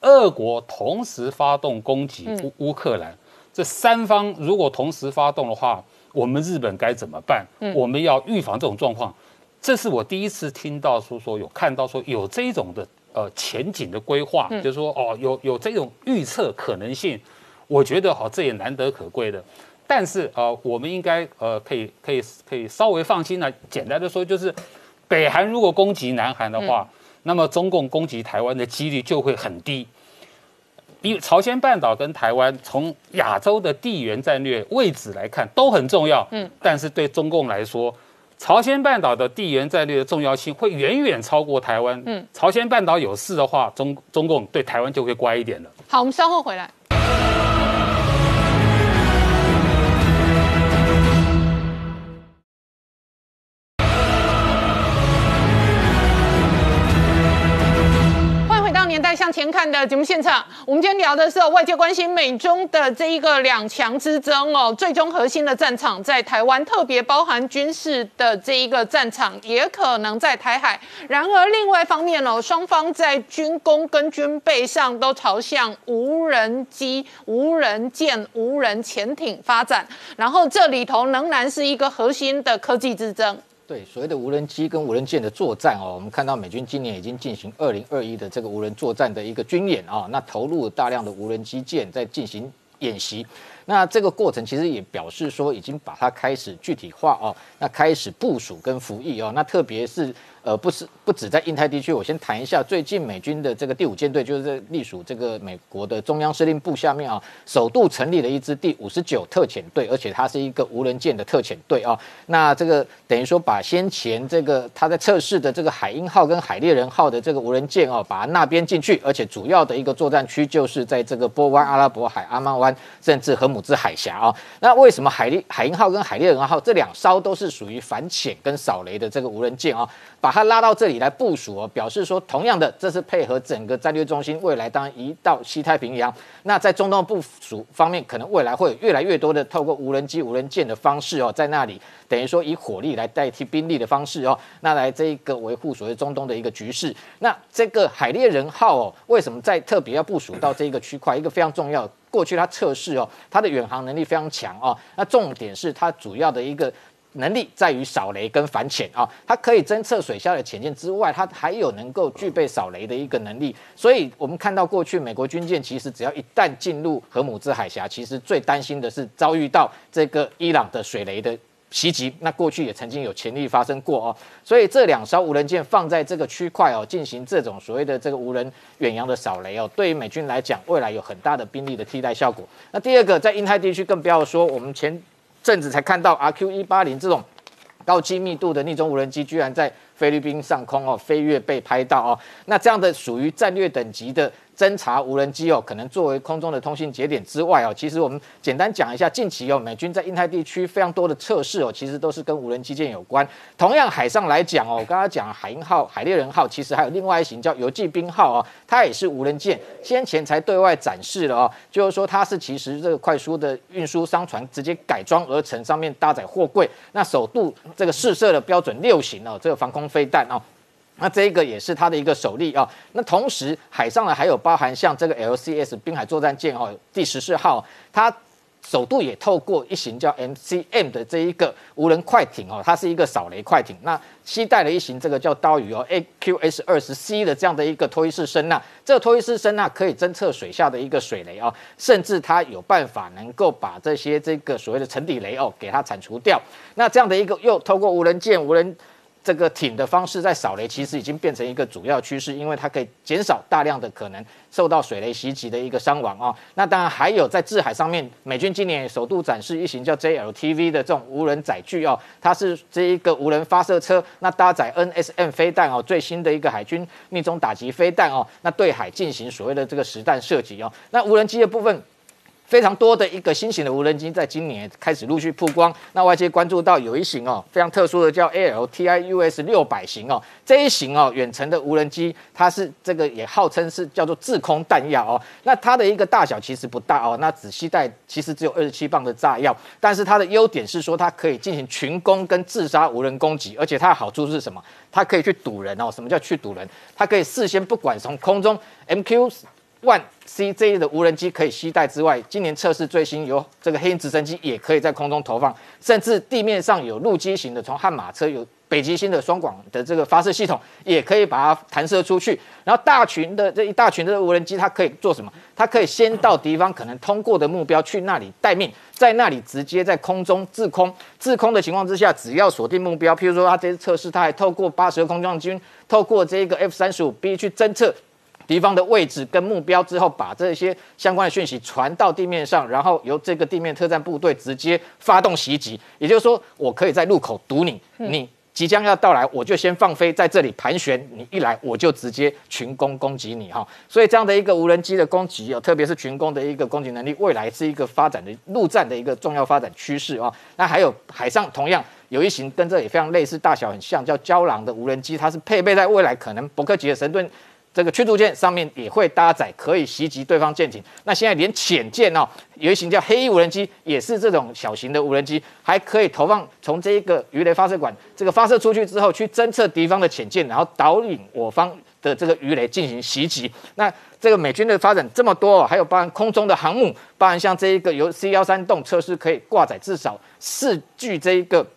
Speaker 5: 俄国同时发动攻击乌乌克兰，这三方如果同时发动的话，我们日本该怎么办？我们要预防这种状况。这是我第一次听到说说有看到说有这种的呃前景的规划，就是说哦有有这种预测可能性，我觉得好这也难得可贵的。但是呃我们应该呃可以可以可以稍微放心了。简单的说就是，北韩如果攻击南韩的话，那么中共攻击台湾的几率就会很低。比朝鲜半岛跟台湾从亚洲的地缘战略位置来看都很重要，嗯，但是对中共来说。朝鲜半岛的地缘战略的重要性会远远超过台湾。嗯，朝鲜半岛有事的话，中中共对台湾就会乖一点了。
Speaker 1: 好，我们稍后回来。的节目现场，我们今天聊的是外界关心美中的这一个两强之争哦，最终核心的战场在台湾，特别包含军事的这一个战场，也可能在台海。然而，另外一方面哦，双方在军工跟军备上都朝向无人机、无人舰、无人潜艇发展，然后这里头仍然是一个核心的科技之争。
Speaker 4: 对所谓的无人机跟无人舰的作战哦，我们看到美军今年已经进行二零二一的这个无人作战的一个军演啊，那投入大量的无人机舰在进行演习，那这个过程其实也表示说已经把它开始具体化哦，那开始部署跟服役哦，那特别是。呃，不是不止在印太地区，我先谈一下最近美军的这个第五舰队，就是在隶属这个美国的中央司令部下面啊，首度成立了一支第五十九特遣队，而且它是一个无人舰的特遣队啊。那这个等于说把先前这个他在测试的这个海鹰号跟海猎人号的这个无人舰哦，把它那边进去，而且主要的一个作战区就是在这个波湾、阿拉伯海、阿曼湾，甚至荷姆兹海峡啊。那为什么海海鹰号跟海猎人号这两艘都是属于反潜跟扫雷的这个无人舰啊？把它拉到这里来部署哦，表示说，同样的，这是配合整个战略中心未来当移到西太平洋。那在中东部署方面，可能未来会有越来越多的透过无人机、无人舰的方式哦，在那里等于说以火力来代替兵力的方式哦，那来这一个维护所谓中东的一个局势。那这个海猎人号哦，为什么在特别要部署到这一个区块？一个非常重要，过去它测试哦，它的远航能力非常强哦。那重点是它主要的一个。能力在于扫雷跟反潜啊，它可以侦测水下的潜舰之外，它还有能够具备扫雷的一个能力。所以，我们看到过去美国军舰其实只要一旦进入荷姆兹海峡，其实最担心的是遭遇到这个伊朗的水雷的袭击。那过去也曾经有潜力发生过哦。所以这两艘无人舰放在这个区块哦，进行这种所谓的这个无人远洋的扫雷哦，对于美军来讲，未来有很大的兵力的替代效果。那第二个，在印太地区更不要说，我们前。阵子才看到 RQ 一八零这种高机密度的逆中无人机，居然在菲律宾上空哦飞跃被拍到哦，那这样的属于战略等级的。侦察无人机哦，可能作为空中的通信节点之外哦，其实我们简单讲一下，近期哦，美军在印太地区非常多的测试哦，其实都是跟无人机舰有关。同样海上来讲哦，我刚刚讲海鹰号、海猎人号，其实还有另外一型叫游骑兵号哦，它也是无人舰，先前才对外展示了哦，就是说它是其实这个快速的运输商船直接改装而成，上面搭载货柜，那首度这个试射的标准六型哦，这个防空飞弹哦。那这个也是它的一个首例啊。那同时海上呢还有包含像这个 LCS 滨海作战舰哦，第十四号，它首度也透过一型叫 MCM 的这一个无人快艇哦，它是一个扫雷快艇。那携带了一型这个叫刀鱼哦 AQS 二十 C 的这样的一个脱衣式声呐，这个脱衣式声呐可以侦测水下的一个水雷哦，甚至它有办法能够把这些这个所谓的沉底雷哦给它铲除掉。那这样的一个又透过无人舰无人。这个艇的方式在扫雷，其实已经变成一个主要趋势，因为它可以减少大量的可能受到水雷袭击的一个伤亡啊。那当然还有在制海上面，美军今年也首度展示一型叫 JLTV 的这种无人载具哦，它是这一个无人发射车，那搭载 NSM 飞弹哦，最新的一个海军命中打击飞弹哦，那对海进行所谓的这个实弹射击哦。那无人机的部分。非常多的一个新型的无人机在今年开始陆续曝光，那外界关注到有一型哦，非常特殊的叫 ALTIUS 六百型哦，这一型哦远程的无人机，它是这个也号称是叫做制空弹药哦，那它的一个大小其实不大哦，那只携带其实只有二十七磅的炸药，但是它的优点是说它可以进行群攻跟自杀无人攻击，而且它的好处是什么？它可以去堵人哦，什么叫去堵人？它可以事先不管从空中 MQ。万 CJ 的无人机可以携带之外，今年测试最新有这个黑鹰直升机也可以在空中投放，甚至地面上有陆基型的，从悍马车有北极星的双广的这个发射系统，也可以把它弹射出去。然后大群的这一大群的无人机，它可以做什么？它可以先到敌方可能通过的目标去那里待命，在那里直接在空中自空。自空的情况之下，只要锁定目标，譬如说它这次测试，它还透过八十个空降军，透过这个 F 三十五 B 去侦测。敌方的位置跟目标之后，把这些相关的讯息传到地面上，然后由这个地面特战部队直接发动袭击。也就是说，我可以在路口堵你，你即将要到来，我就先放飞在这里盘旋，你一来我就直接群攻攻击你哈。所以这样的一个无人机的攻击哦，特别是群攻的一个攻击能力，未来是一个发展的陆战的一个重要发展趋势啊。那还有海上同样有一型跟这也非常类似，大小很像，叫胶囊的无人机，它是配备在未来可能伯克级的神盾。这个驱逐舰上面也会搭载可以袭击对方舰艇。那现在连潜舰哦，有一型叫黑翼无人机，也是这种小型的无人机，还可以投放从这一个鱼雷发射管，这个发射出去之后，去侦测敌方的潜舰，然后导引我方的这个鱼雷进行袭击。那这个美军的发展这么多，还有包含空中的航母，包含像这一个由 C 幺三洞测试可以挂载至少四具这一个。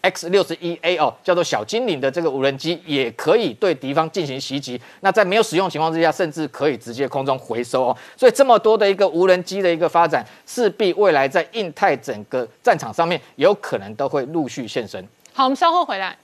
Speaker 4: X 六十一 A 哦，叫做小精灵的这个无人机也可以对敌方进行袭击。那在没有使用情况之下，甚至可以直接空中回收哦。所以这么多的一个无人机的一个发展，势必未来在印太整个战场上面，有可能都会陆续现身。
Speaker 1: 好，我们稍后回来。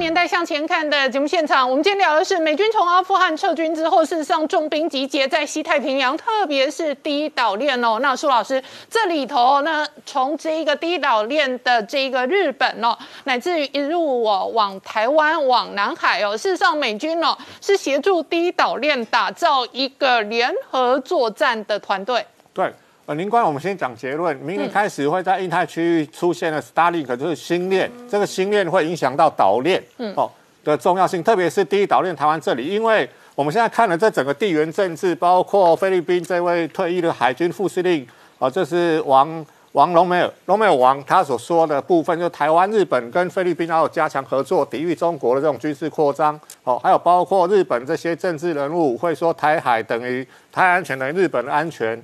Speaker 1: 年代向前看的节目现场，我们今天聊的是美军从阿富汗撤军之后，事实上重兵集结在西太平洋，特别是第一岛链哦。那苏老师，这里头呢，从这一个第一岛链的这个日本哦，乃至于一路哦往台湾、往南海哦，事实上美军哦是协助第一岛链打造一个联合作战的团队。
Speaker 6: 对。呃，林官，我们先讲结论。明年开始会在印太区域出现的 Starlink，就是星链。这个星链会影响到岛链哦的重要性，特别是第一岛链台湾这里，因为我们现在看了这整个地缘政治，包括菲律宾这位退役的海军副司令，哦，这是王王隆美尔，隆美尔王他所说的部分，就台湾、日本跟菲律宾要加强合作，抵御中国的这种军事扩张。哦，还有包括日本这些政治人物会说台海等于台安全等于日本的安全。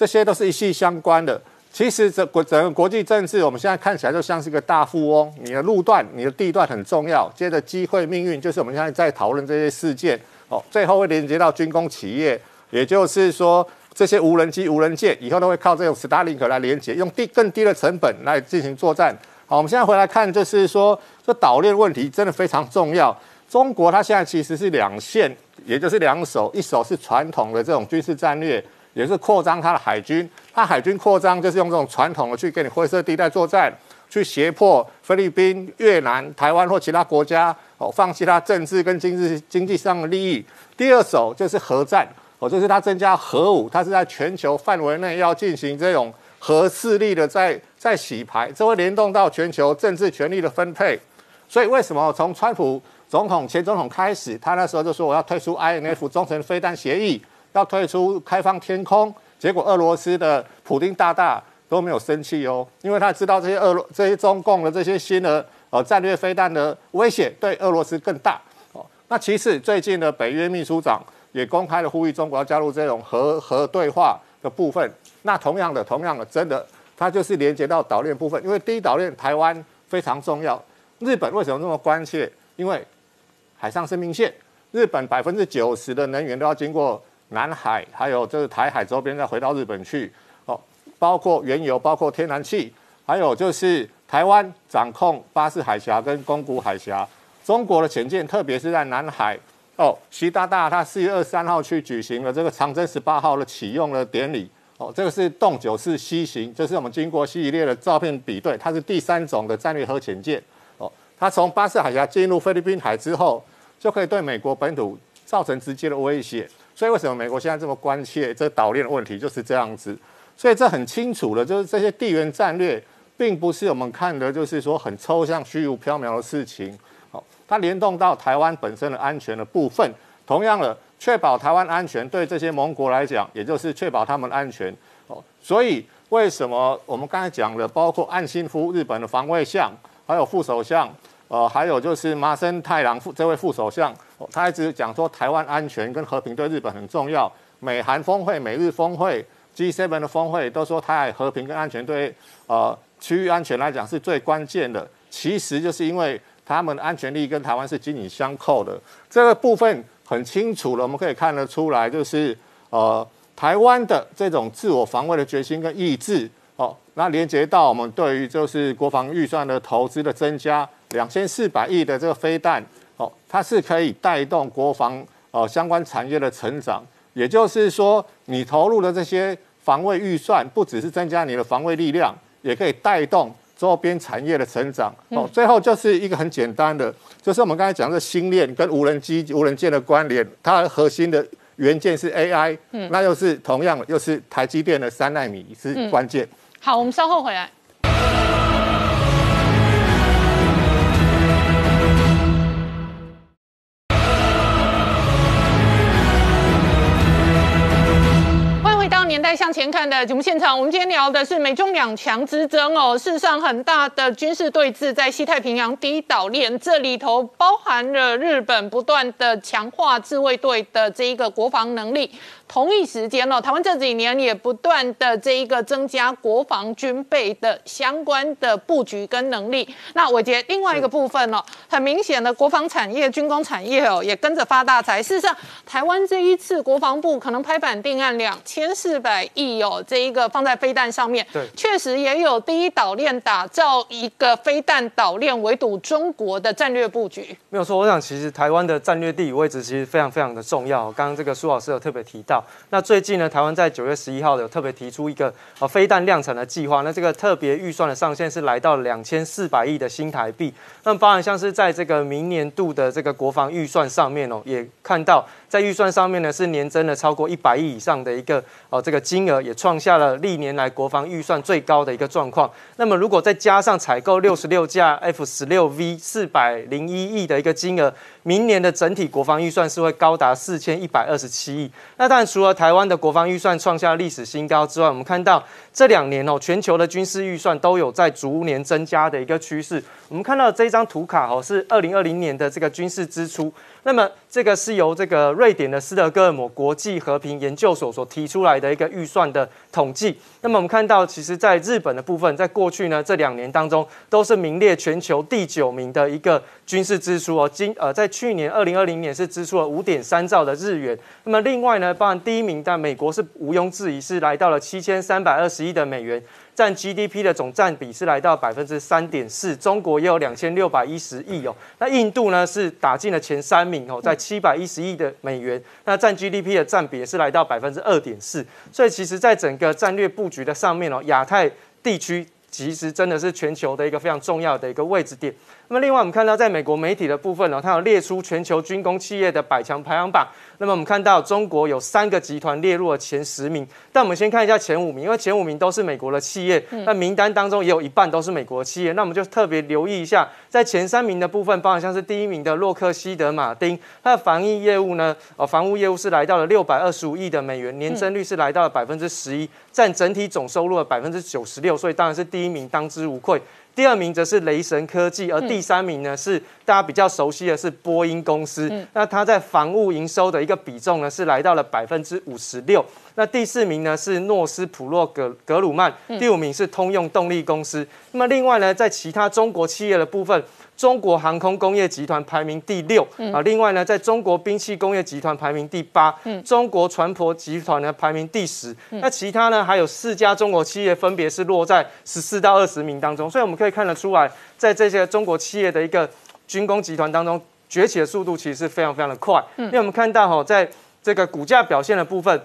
Speaker 6: 这些都是一系相关的。其实，这国整个国际政治，我们现在看起来就像是一个大富翁。你的路段、你的地段很重要。接着，机会、命运，就是我们现在在讨论这些事件。哦，最后会连接到军工企业，也就是说，这些无人机、无人舰以后都会靠这种 Starlink 来连接，用低更低的成本来进行作战。好，我们现在回来看，就是说，这岛链问题真的非常重要。中国它现在其实是两线，也就是两手，一手是传统的这种军事战略。也是扩张它的海军，它海军扩张就是用这种传统的去跟你灰色地带作战，去胁迫菲律宾、越南、台湾或其他国家哦放弃它政治跟经济经济上的利益。第二手就是核战，哦，就是它增加核武，它是在全球范围内要进行这种核势力的在在洗牌，这会联动到全球政治权力的分配。所以为什么从川普总统前总统开始，他那时候就说我要退出 INF 中程飞弹协议。要退出开放天空，结果俄罗斯的普京大大都没有生气哦，因为他知道这些俄罗这些中共的这些新的呃战略飞弹的威胁对俄罗斯更大哦。那其次，最近的北约秘书长也公开的呼吁中国要加入这种核核对话的部分。那同样的，同样的，真的，它就是连接到岛链部分，因为第一岛链台湾非常重要。日本为什么那么关切？因为海上生命线，日本百分之九十的能源都要经过。南海还有就是台海周边，再回到日本去哦，包括原油，包括天然气，还有就是台湾掌控巴士海峡跟宫古海峡，中国的潜舰，特别是在南海哦，习大大他四月二十三号去举行了这个长征十八号的启用的典礼哦，这个是洞九式西型，这是我们经过系列的照片比对，它是第三种的战略核潜舰哦，它从巴士海峡进入菲律宾海之后，就可以对美国本土造成直接的威胁。所以为什么美国现在这么关切这岛链的问题，就是这样子。所以这很清楚的，就是这些地缘战略，并不是我们看的，就是说很抽象、虚无缥缈的事情。好，它联动到台湾本身的安全的部分。同样的，确保台湾安全，对这些盟国来讲，也就是确保他们安全哦。所以为什么我们刚才讲的，包括岸信夫日本的防卫相，还有副首相，呃，还有就是麻生太郎副这位副首相，他一直讲说台湾安全跟和平对日本很重要。美韩峰会、美日峰会、G7 的峰会都说台海和平跟安全对呃区域安全来讲是最关键的。其实就是因为他们的安全力跟台湾是紧紧相扣的，这个部分。很清楚了，我们可以看得出来，就是呃台湾的这种自我防卫的决心跟意志，哦，那连接到我们对于就是国防预算的投资的增加，两千四百亿的这个飞弹，哦，它是可以带动国防哦相关产业的成长，也就是说，你投入的这些防卫预算，不只是增加你的防卫力量，也可以带动。周边产业的成长哦，最后就是一个很简单的，就是我们刚才讲的星链跟无人机、无人舰的关联，它核心的元件是 AI，嗯，那又是同样又是台积电的三纳米是关键。
Speaker 1: 好，我们稍后回来。年代向前看的节目现场，我们今天聊的是美中两强之争哦。世上，很大的军事对峙在西太平洋第一岛链，这里头包含了日本不断的强化自卫队的这一个国防能力。同一时间哦，台湾这几年也不断的这一个增加国防军备的相关的布局跟能力。那我觉得另外一个部分哦，很明显的国防产业、军工产业哦，也跟着发大财。事实上，台湾这一次国防部可能拍板定案两千四百亿哦，这一个放在飞弹上面，
Speaker 7: 对，
Speaker 1: 确实也有第一岛链打造一个飞弹岛链围堵中国的战略布局。
Speaker 7: 没有错，我想其实台湾的战略地理位置其实非常非常的重要。刚刚这个苏老师有特别提到。那最近呢，台湾在九月十一号有特别提出一个呃飞弹量产的计划。那这个特别预算的上限是来到两千四百亿的新台币。那么包含像是在这个明年度的这个国防预算上面哦，也看到在预算上面呢是年增了超过一百亿以上的一个哦这个金额，也创下了历年来国防预算最高的一个状况。那么如果再加上采购六十六架 F 十六 V 四百零一亿的一个金额。明年的整体国防预算是会高达四千一百二十七亿。那当然，除了台湾的国防预算创下历史新高之外，我们看到这两年哦，全球的军事预算都有在逐年增加的一个趋势。我们看到这张图卡哦，是二零二零年的这个军事支出。那么这个是由这个瑞典的斯德哥尔摩国际和平研究所所提出来的一个预算的统计。那么我们看到，其实在日本的部分，在过去呢这两年当中，都是名列全球第九名的一个军事支出哦。今呃在去年二零二零年是支出了五点三兆的日元。那么另外呢，包含第一名，但美国是毋庸置疑是来到了七千三百二十亿的美元。占 GDP 的总占比是来到百分之三点四，中国也有两千六百一十亿哦。那印度呢是打进了前三名哦，在七百一十亿的美元，那占 GDP 的占比也是来到百分之二点四。所以其实，在整个战略布局的上面哦，亚太地区其实真的是全球的一个非常重要的一个位置点。那么另外，我们看到在美国媒体的部分呢，它有列出全球军工企业的百强排行榜。那么我们看到中国有三个集团列入了前十名，但我们先看一下前五名，因为前五名都是美国的企业，那名单当中也有一半都是美国企业，那我们就特别留意一下，在前三名的部分，包含像是第一名的洛克希德马丁，它的防疫业务呢，呃，防务业务是来到了六百二十五亿的美元，年增率是来到了百分之十一，占整体总收入的百分之九十六，所以当然是第一名，当之无愧。第二名则是雷神科技，而第三名呢是大家比较熟悉的是波音公司。那它在防务营收的一个比重呢是来到了百分之五十六。那第四名呢是诺斯普洛格格鲁曼，第五名是通用动力公司。那么另外呢，在其他中国企业的部分。中国航空工业集团排名第六啊，另外呢，在中国兵器工业集团排名第八，中国船舶集团呢排名第十，那其他呢还有四家中国企业分别是落在十四到二十名当中，所以我们可以看得出来，在这些中国企业的一个军工集团当中，崛起的速度其实是非常非常的快，因为我们看到哈，在这个股价表现的部分。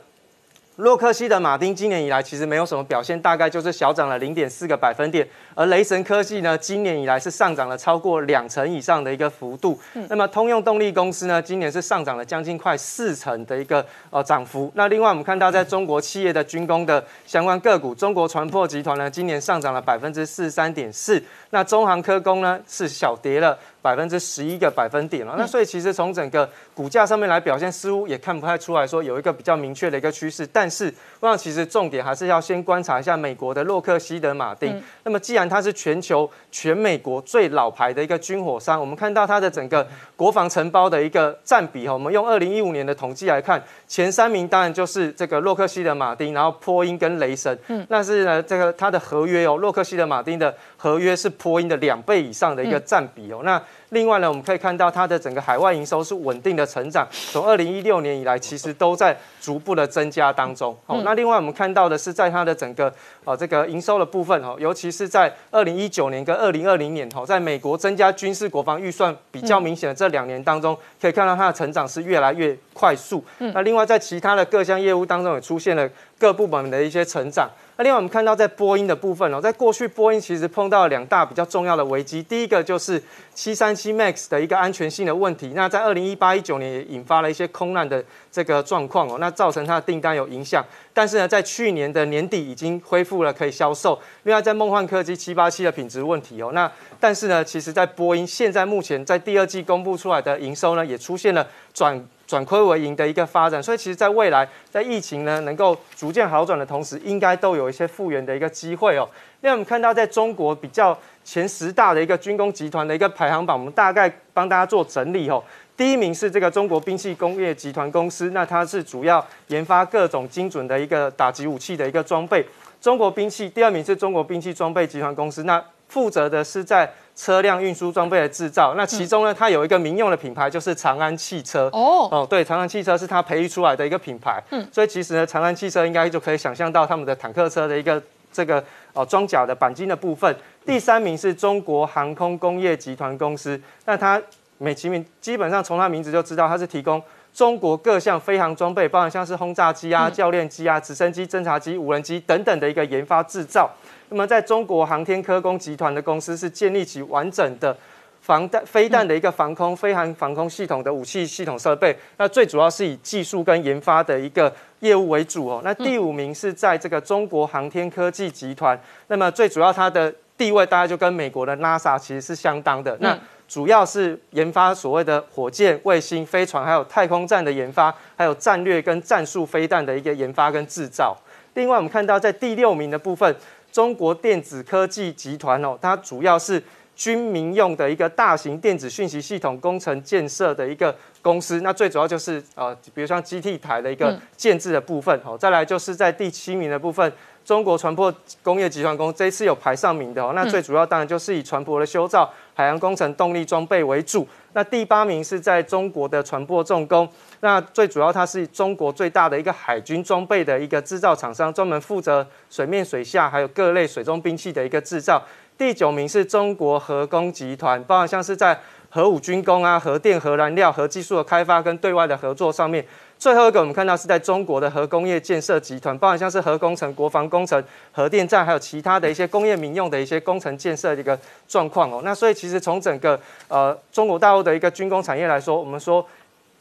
Speaker 7: 洛克希德马丁今年以来其实没有什么表现，大概就是小涨了零点四个百分点。而雷神科技呢，今年以来是上涨了超过两成以上的一个幅度。那么通用动力公司呢，今年是上涨了将近快四成的一个呃涨幅。那另外我们看到，在中国企业的军工的相关个股，中国船舶集团呢，今年上涨了百分之四十三点四。那中航科工呢是小跌了。百分之十一个百分点了。那所以其实从整个股价上面来表现，似乎也看不太出来说有一个比较明确的一个趋势。但是我想其实重点还是要先观察一下美国的洛克希德马丁。那么既然它是全球全美国最老牌的一个军火商，我们看到它的整个国防承包的一个占比哈，我们用二零一五年的统计来看，前三名当然就是这个洛克希德马丁，然后波音跟雷神。嗯，但是呢，这个它的合约哦，洛克希德马丁的合约是波音的两倍以上的一个占比哦。那另外呢，我们可以看到它的整个海外营收是稳定的成长，从二零一六年以来，其实都在逐步的增加当中。哦，那另外我们看到的是，在它的整个呃这个营收的部分哦，尤其是在二零一九年跟二零二零年哦，在美国增加军事国防预算比较明显的这两年当中，可以看到它的成长是越来越快速。那另外在其他的各项业务当中，也出现了各部门的一些成长。那另外我们看到在波音的部分哦，在过去波音其实碰到两大比较重要的危机，第一个就是七三七 MAX 的一个安全性的问题，那在二零一八一九年也引发了一些空难的这个状况哦，那造成它的订单有影响。但是呢，在去年的年底已经恢复了可以销售。另外在梦幻科技七八七的品质问题哦，那但是呢，其实在波音现在目前在第二季公布出来的营收呢，也出现了转。转亏为盈的一个发展，所以其实在未来，在疫情呢能够逐渐好转的同时，应该都有一些复原的一个机会哦。那我们看到，在中国比较前十大的一个军工集团的一个排行榜，我们大概帮大家做整理哦。第一名是这个中国兵器工业集团公司，那它是主要研发各种精准的一个打击武器的一个装备。中国兵器，第二名是中国兵器装备集团公司，那负责的是在车辆运输装备的制造，那其中呢，它有一个民用的品牌，就是长安汽车。哦哦，对，长安汽车是它培育出来的一个品牌。嗯，所以其实呢，长安汽车应该就可以想象到他们的坦克车的一个这个哦装甲的钣金的部分。第三名是中国航空工业集团公司，那它美其名，基本上从它名字就知道，它是提供中国各项飞行装备，包含像是轰炸机啊、教练机啊、直升机、侦察机、无人机等等的一个研发制造。那么，在中国航天科工集团的公司是建立起完整的防弹飞弹的一个防空飞行防空系统的武器系统设备。那最主要是以技术跟研发的一个业务为主哦。那第五名是在这个中国航天科技集团。那么最主要它的地位大概就跟美国的 NASA 其实是相当的。那主要是研发所谓的火箭、卫星、飞船，还有太空站的研发，还有战略跟战术飞弹的一个研发跟制造。另外，我们看到在第六名的部分。中国电子科技集团哦，它主要是军民用的一个大型电子讯息系统工程建设的一个公司。那最主要就是呃，比如像 GT 台的一个建制的部分哦。再来就是在第七名的部分，中国船舶工业集团公司这次有排上名的哦。那最主要当然就是以船舶的修造、海洋工程、动力装备为主。那第八名是在中国的船舶重工。那最主要，它是中国最大的一个海军装备的一个制造厂商，专门负责水面、水下还有各类水中兵器的一个制造。第九名是中国核工集团，包含像是在核武军工啊、核电、核燃料、核技术的开发跟对外的合作上面。最后一个，我们看到是在中国的核工业建设集团，包含像是核工程、国防工程、核电站，还有其他的一些工业民用的一些工程建设的一个状况哦。那所以其实从整个呃中国大陆的一个军工产业来说，我们说。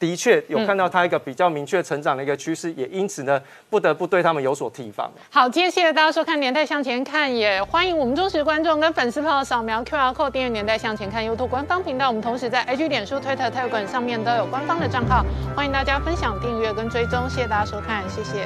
Speaker 7: 的确有看到它一个比较明确成长的一个趋势，也因此呢，不得不对他们有所提防。
Speaker 1: 好，今天谢谢大家收看《年代向前看》，也欢迎我们忠实观众跟粉丝朋友扫描 QR Code 订阅《年代向前看》YouTube 官方频道。我们同时在 IG、脸书、Twitter、Telegram 上面都有官方的账号，欢迎大家分享、订阅跟追踪。谢谢大家收看，谢谢。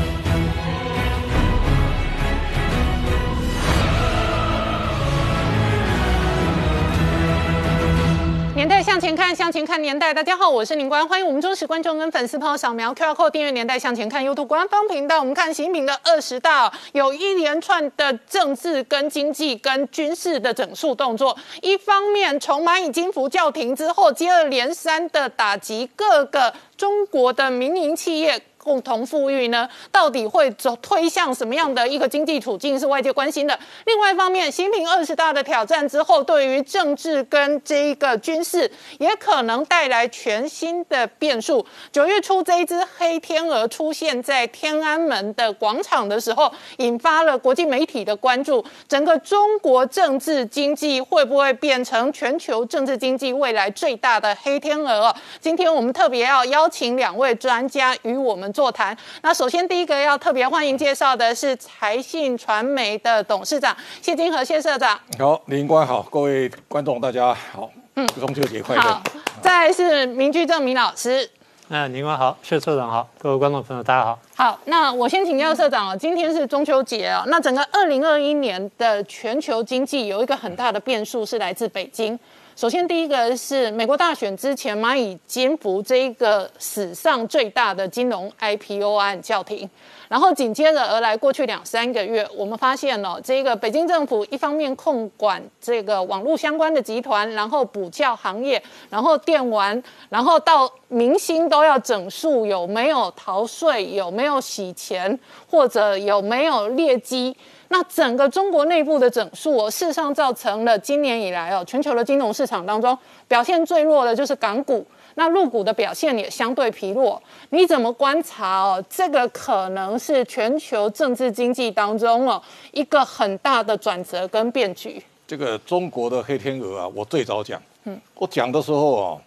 Speaker 1: 年代向前看。向前看年代，大家好，我是林官，欢迎我们忠实观众跟粉丝朋友扫描 QR Code 订阅《年代向前看》YouTube 官方频道。我们看习近平的二十大，有一连串的政治、跟经济、跟军事的整肃动作。一方面，从蚂蚁金服叫停之后，接二连三的打击各个中国的民营企业。共同富裕呢，到底会走推向什么样的一个经济处境是外界关心的。另外一方面，新平二十大的挑战之后，对于政治跟这一个军事，也可能带来全新的变数。九月初，这一只黑天鹅出现在天安门的广场的时候，引发了国际媒体的关注。整个中国政治经济会不会变成全球政治经济未来最大的黑天鹅？今天我们特别要邀请两位专家与我们。座谈。那首先第一个要特别欢迎介绍的是财信传媒的董事长谢金河谢社长。
Speaker 8: 好，林官好，各位观众大家好，嗯，中秋节快乐。好，
Speaker 1: 再来是明居正明老师。
Speaker 9: 嗯，林官好，谢社长好，各位观众朋友大家好。
Speaker 1: 好，那我先请教社长哦，今天是中秋节啊，那整个二零二一年的全球经济有一个很大的变数是来自北京。首先，第一个是美国大选之前，蚂蚁金服这一个史上最大的金融 IPO 案叫停，然后紧接着而来，过去两三个月，我们发现了这个北京政府一方面控管这个网络相关的集团，然后补教行业，然后电玩，然后到明星都要整数，有没有逃税，有没有洗钱，或者有没有劣迹。那整个中国内部的整数哦，事实上造成了今年以来哦，全球的金融市场当中表现最弱的就是港股，那入股的表现也相对疲弱。你怎么观察哦？这个可能是全球政治经济当中哦一个很大的转折跟变局。
Speaker 8: 这个中国的黑天鹅啊，我最早讲，嗯，我讲的时候哦，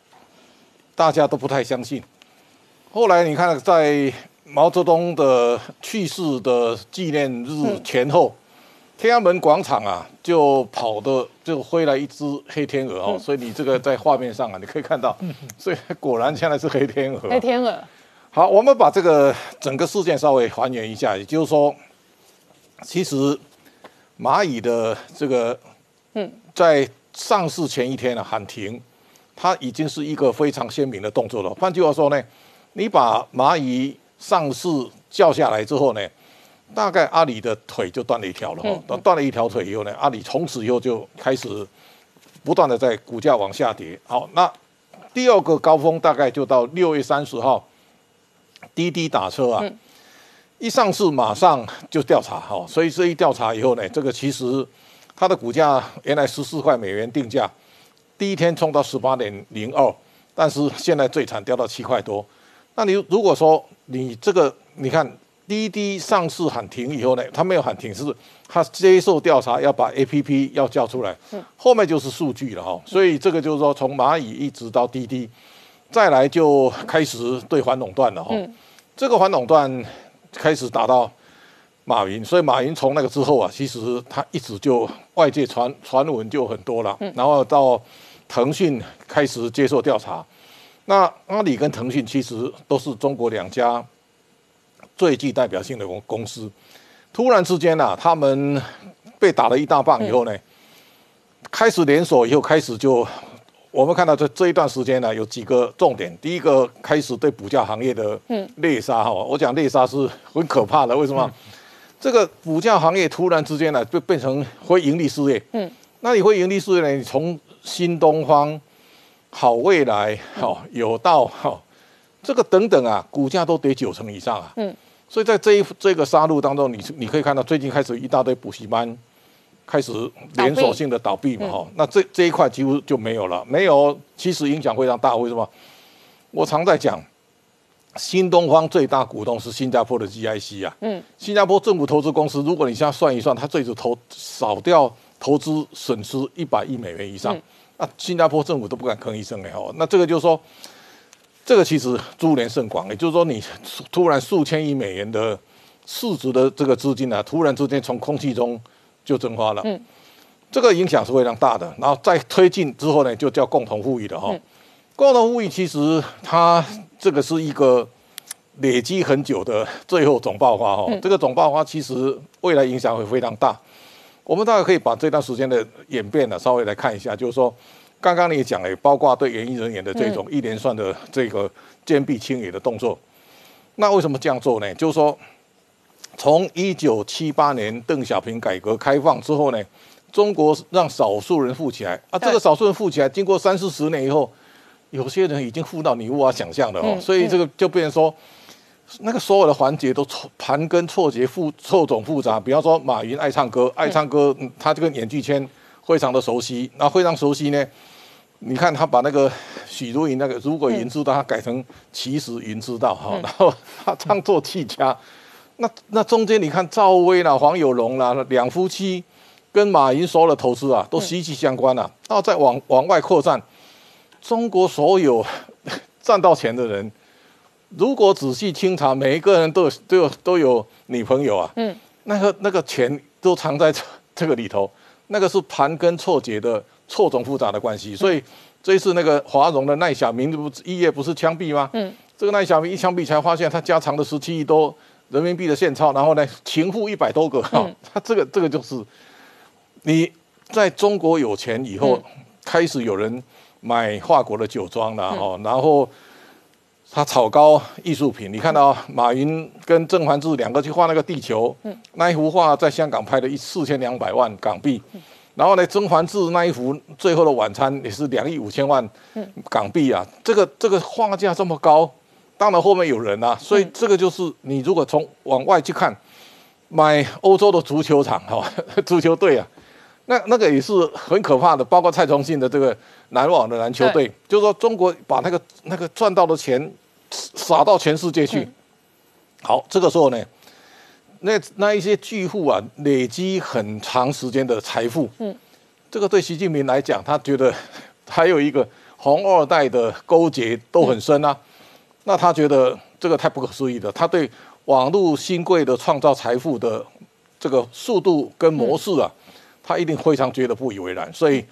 Speaker 8: 大家都不太相信。后来你看在。毛泽东的去世的纪念日前后，天安门广场啊，就跑的就飞来一只黑天鹅哦，所以你这个在画面上啊，你可以看到，所以果然现在是黑天鹅。
Speaker 1: 黑天鹅。
Speaker 8: 好，我们把这个整个事件稍微还原一下，也就是说，其实蚂蚁的这个，嗯，在上市前一天呢喊停，它已经是一个非常鲜明的动作了。换句话说呢，你把蚂蚁上市叫下来之后呢，大概阿里的腿就断了一条了哈。断了一条腿以后呢，阿里从此以后就开始不断的在股价往下跌。好，那第二个高峰大概就到六月三十号，滴滴打车啊，一上市马上就调查哈，所以这一调查以后呢，这个其实它的股价原来十四块美元定价，第一天冲到十八点零二，但是现在最惨掉到七块多。那你如果说你这个，你看滴滴上市喊停以后呢，他没有喊停，是他接受调查要把 A P P 要叫出来，后面就是数据了哈。所以这个就是说，从蚂蚁一直到滴滴，再来就开始对反垄断了哈。这个反垄断开始打到马云，所以马云从那个之后啊，其实他一直就外界传传闻就很多了，然后到腾讯开始接受调查。那阿里跟腾讯其实都是中国两家最具代表性的公公司，突然之间啊，他们被打了一大棒以后呢，开始连锁以后开始就，我们看到这这一段时间呢，有几个重点。第一个开始对补教行业的猎杀哈，我讲猎杀是很可怕的，为什么？这个补教行业突然之间呢，就变成会盈利事业。嗯，那你会盈利事业呢？你从新东方。好未来，好有道，好这个等等啊，股价都跌九成以上啊。嗯，所以在这一这个杀戮当中，你你可以看到最近开始一大堆补习班开始连锁性的倒闭嘛，哈。那这这一块几乎就没有了，没有，其实影响非常大。为什么？我常在讲，新东方最大股东是新加坡的 GIC 啊。嗯，新加坡政府投资公司，如果你现在算一算，它最少投少掉投资损失一百亿美元以上。啊，新加坡政府都不敢吭一声哎哦，那这个就是说，这个其实株连甚广，也就是说，你突然数千亿美元的市值的这个资金呢，突然之间从空气中就蒸发了，嗯，这个影响是非常大的。然后再推进之后呢，就叫共同富裕的哈，共同富裕其实它这个是一个累积很久的最后总爆发哈，这个总爆发其实未来影响会非常大。我们大概可以把这段时间的演变呢，稍微来看一下，就是说，刚刚你也讲了，包括对演艺人员的这种一连串的这个坚壁清野的动作。那为什么这样做呢？就是说，从一九七八年邓小平改革开放之后呢，中国让少数人富起来啊，这个少数人富起来，经过三四十年以后，有些人已经富到你无法想象的哦，所以这个就变成说。那个所有的环节都错盘根错节、复错综复杂。比方说，马云爱唱歌，爱唱歌，他这个演剧圈非常的熟悉。那非常熟悉呢，你看他把那个许茹芸那个“如果云知道”他改成“其实云知道”哈，然后他唱作气家。那那中间你看赵薇啦、黄有龙啦两夫妻跟马云所有的投资啊，都息息相关啊。然后再往往外扩散，中国所有 赚到钱的人。如果仔细清查，每一个人都有都有都有女朋友啊，嗯，那个那个钱都藏在这这个里头，那个是盘根错节的错综复杂的关系。所以这一次那个华融的赖小明不一夜不是枪毙吗？嗯，这个赖小明一枪毙才发现他家藏的十七亿多人民币的现钞，然后呢情妇一百多个，哈，他这个这个就是你在中国有钱以后，开始有人买法国的酒庄了，哦，然后。他炒高艺术品，你看到马云跟郑凡志两个去画那个地球，那一幅画在香港拍的一四千两百万港币，然后呢，曾凡志那一幅《最后的晚餐》也是两亿五千万港币啊，这个这个画价这么高，当然后面有人啊，所以这个就是你如果从往外去看，买欧洲的足球场哈，足球队啊，那那个也是很可怕的，包括蔡崇信的这个篮网的篮球队，就是说中国把那个那个赚到的钱。撒到全世界去，好，这个时候呢，那那一些巨富啊，累积很长时间的财富，嗯，这个对习近平来讲，他觉得 还有一个红二代的勾结都很深啊，那他觉得这个太不可思议了，他对网络新贵的创造财富的这个速度跟模式啊，他一定非常觉得不以为然，所以。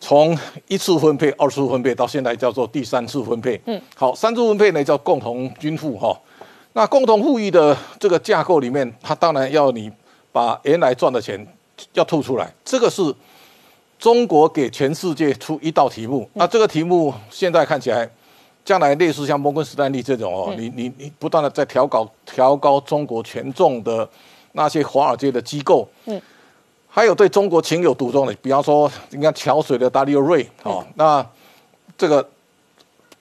Speaker 8: 从一次分配、二次分配到现在叫做第三次分配。嗯，好，三次分配呢叫共同均富哈。那共同富裕的这个架构里面，它当然要你把原来赚的钱要吐出来。这个是中国给全世界出一道题目。那这个题目现在看起来，将来类似像摩根士丹利这种哦，你你你不断的在调高调高中国权重的那些华尔街的机构。嗯。还有对中国情有独钟的，比方说，你看桥水的达利欧瑞，哦，那这个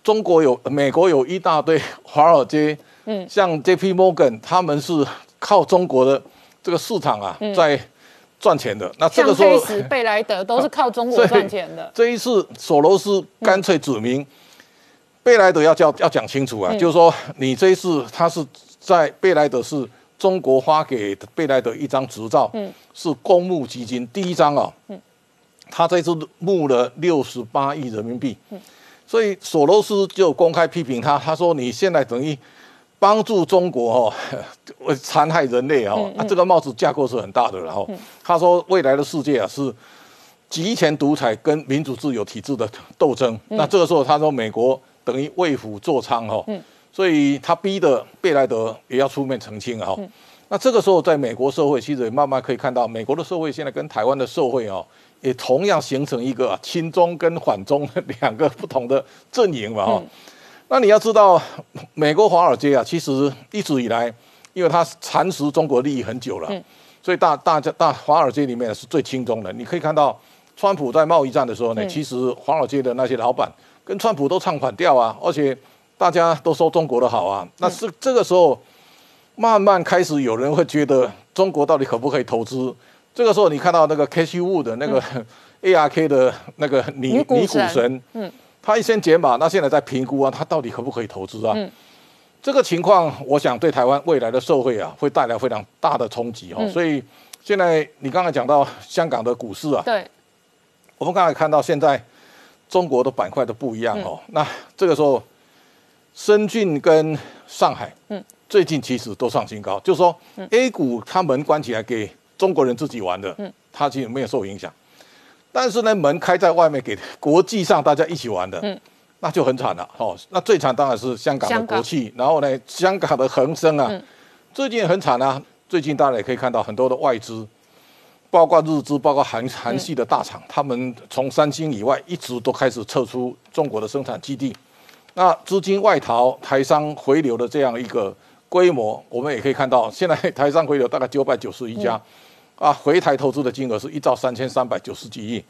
Speaker 8: 中国有美国有一大堆华尔街，嗯，像 J.P. Morgan，他们是靠中国的这个市场啊在赚钱的。那这个时候，
Speaker 1: 贝莱德都是 靠中国赚钱的。
Speaker 8: 这一次索罗斯干脆指明，贝莱德要叫要讲清楚啊，就是说你这一次他是在贝莱德是。中国发给贝莱德一张执照，嗯，是公募基金第一张啊，嗯，他这次募了六十八亿人民币，嗯，所以索罗斯就公开批评他，他说你现在等于帮助中国哦，残害人类哦，啊，这个帽子架构是很大的，然后他说未来的世界啊是极权独裁跟民主自由体制的斗争，那这个时候他说美国等于为虎作伥哈，嗯。所以他逼的贝莱德也要出面澄清啊！那这个时候，在美国社会其实也慢慢可以看到，美国的社会现在跟台湾的社会哦，也同样形成一个亲中跟反中两个不同的阵营嘛！哈，那你要知道，美国华尔街啊，其实一直以来，因为它蚕食中国利益很久了，所以大大家大华尔街里面是最轻中的。你可以看到，川普在贸易战的时候呢，其实华尔街的那些老板跟川普都唱反调啊，而且。大家都说中国的好啊，那是这个时候慢慢开始有人会觉得中国到底可不可以投资？这个时候你看到那个 K C Wu 的那个 A R K 的那个女女股神，嗯，他一先解码，那现在在评估啊，他到底可不可以投资啊？嗯，这个情况，我想对台湾未来的社会啊，会带来非常大的冲击哈。所以现在你刚才讲到香港的股市啊，
Speaker 1: 对，
Speaker 8: 我们刚才看到现在中国的板块都不一样哦，那这个时候。深圳跟上海，嗯，最近其实都上新高，就是说，A 股它门关起来给中国人自己玩的，嗯，它其实没有受影响。但是呢，门开在外面给国际上大家一起玩的，嗯，那就很惨了，哦。那最惨当然是香港的国企，然后呢，香港的恒生啊，最近很惨啊。最近大家也可以看到很多的外资包括日资、包括韩韩系的大厂，他们从三星以外一直都开始撤出中国的生产基地。那资金外逃、台商回流的这样一个规模，我们也可以看到，现在台商回流大概九百九十一家，啊，回台投资的金额是一兆三千三百九十几亿，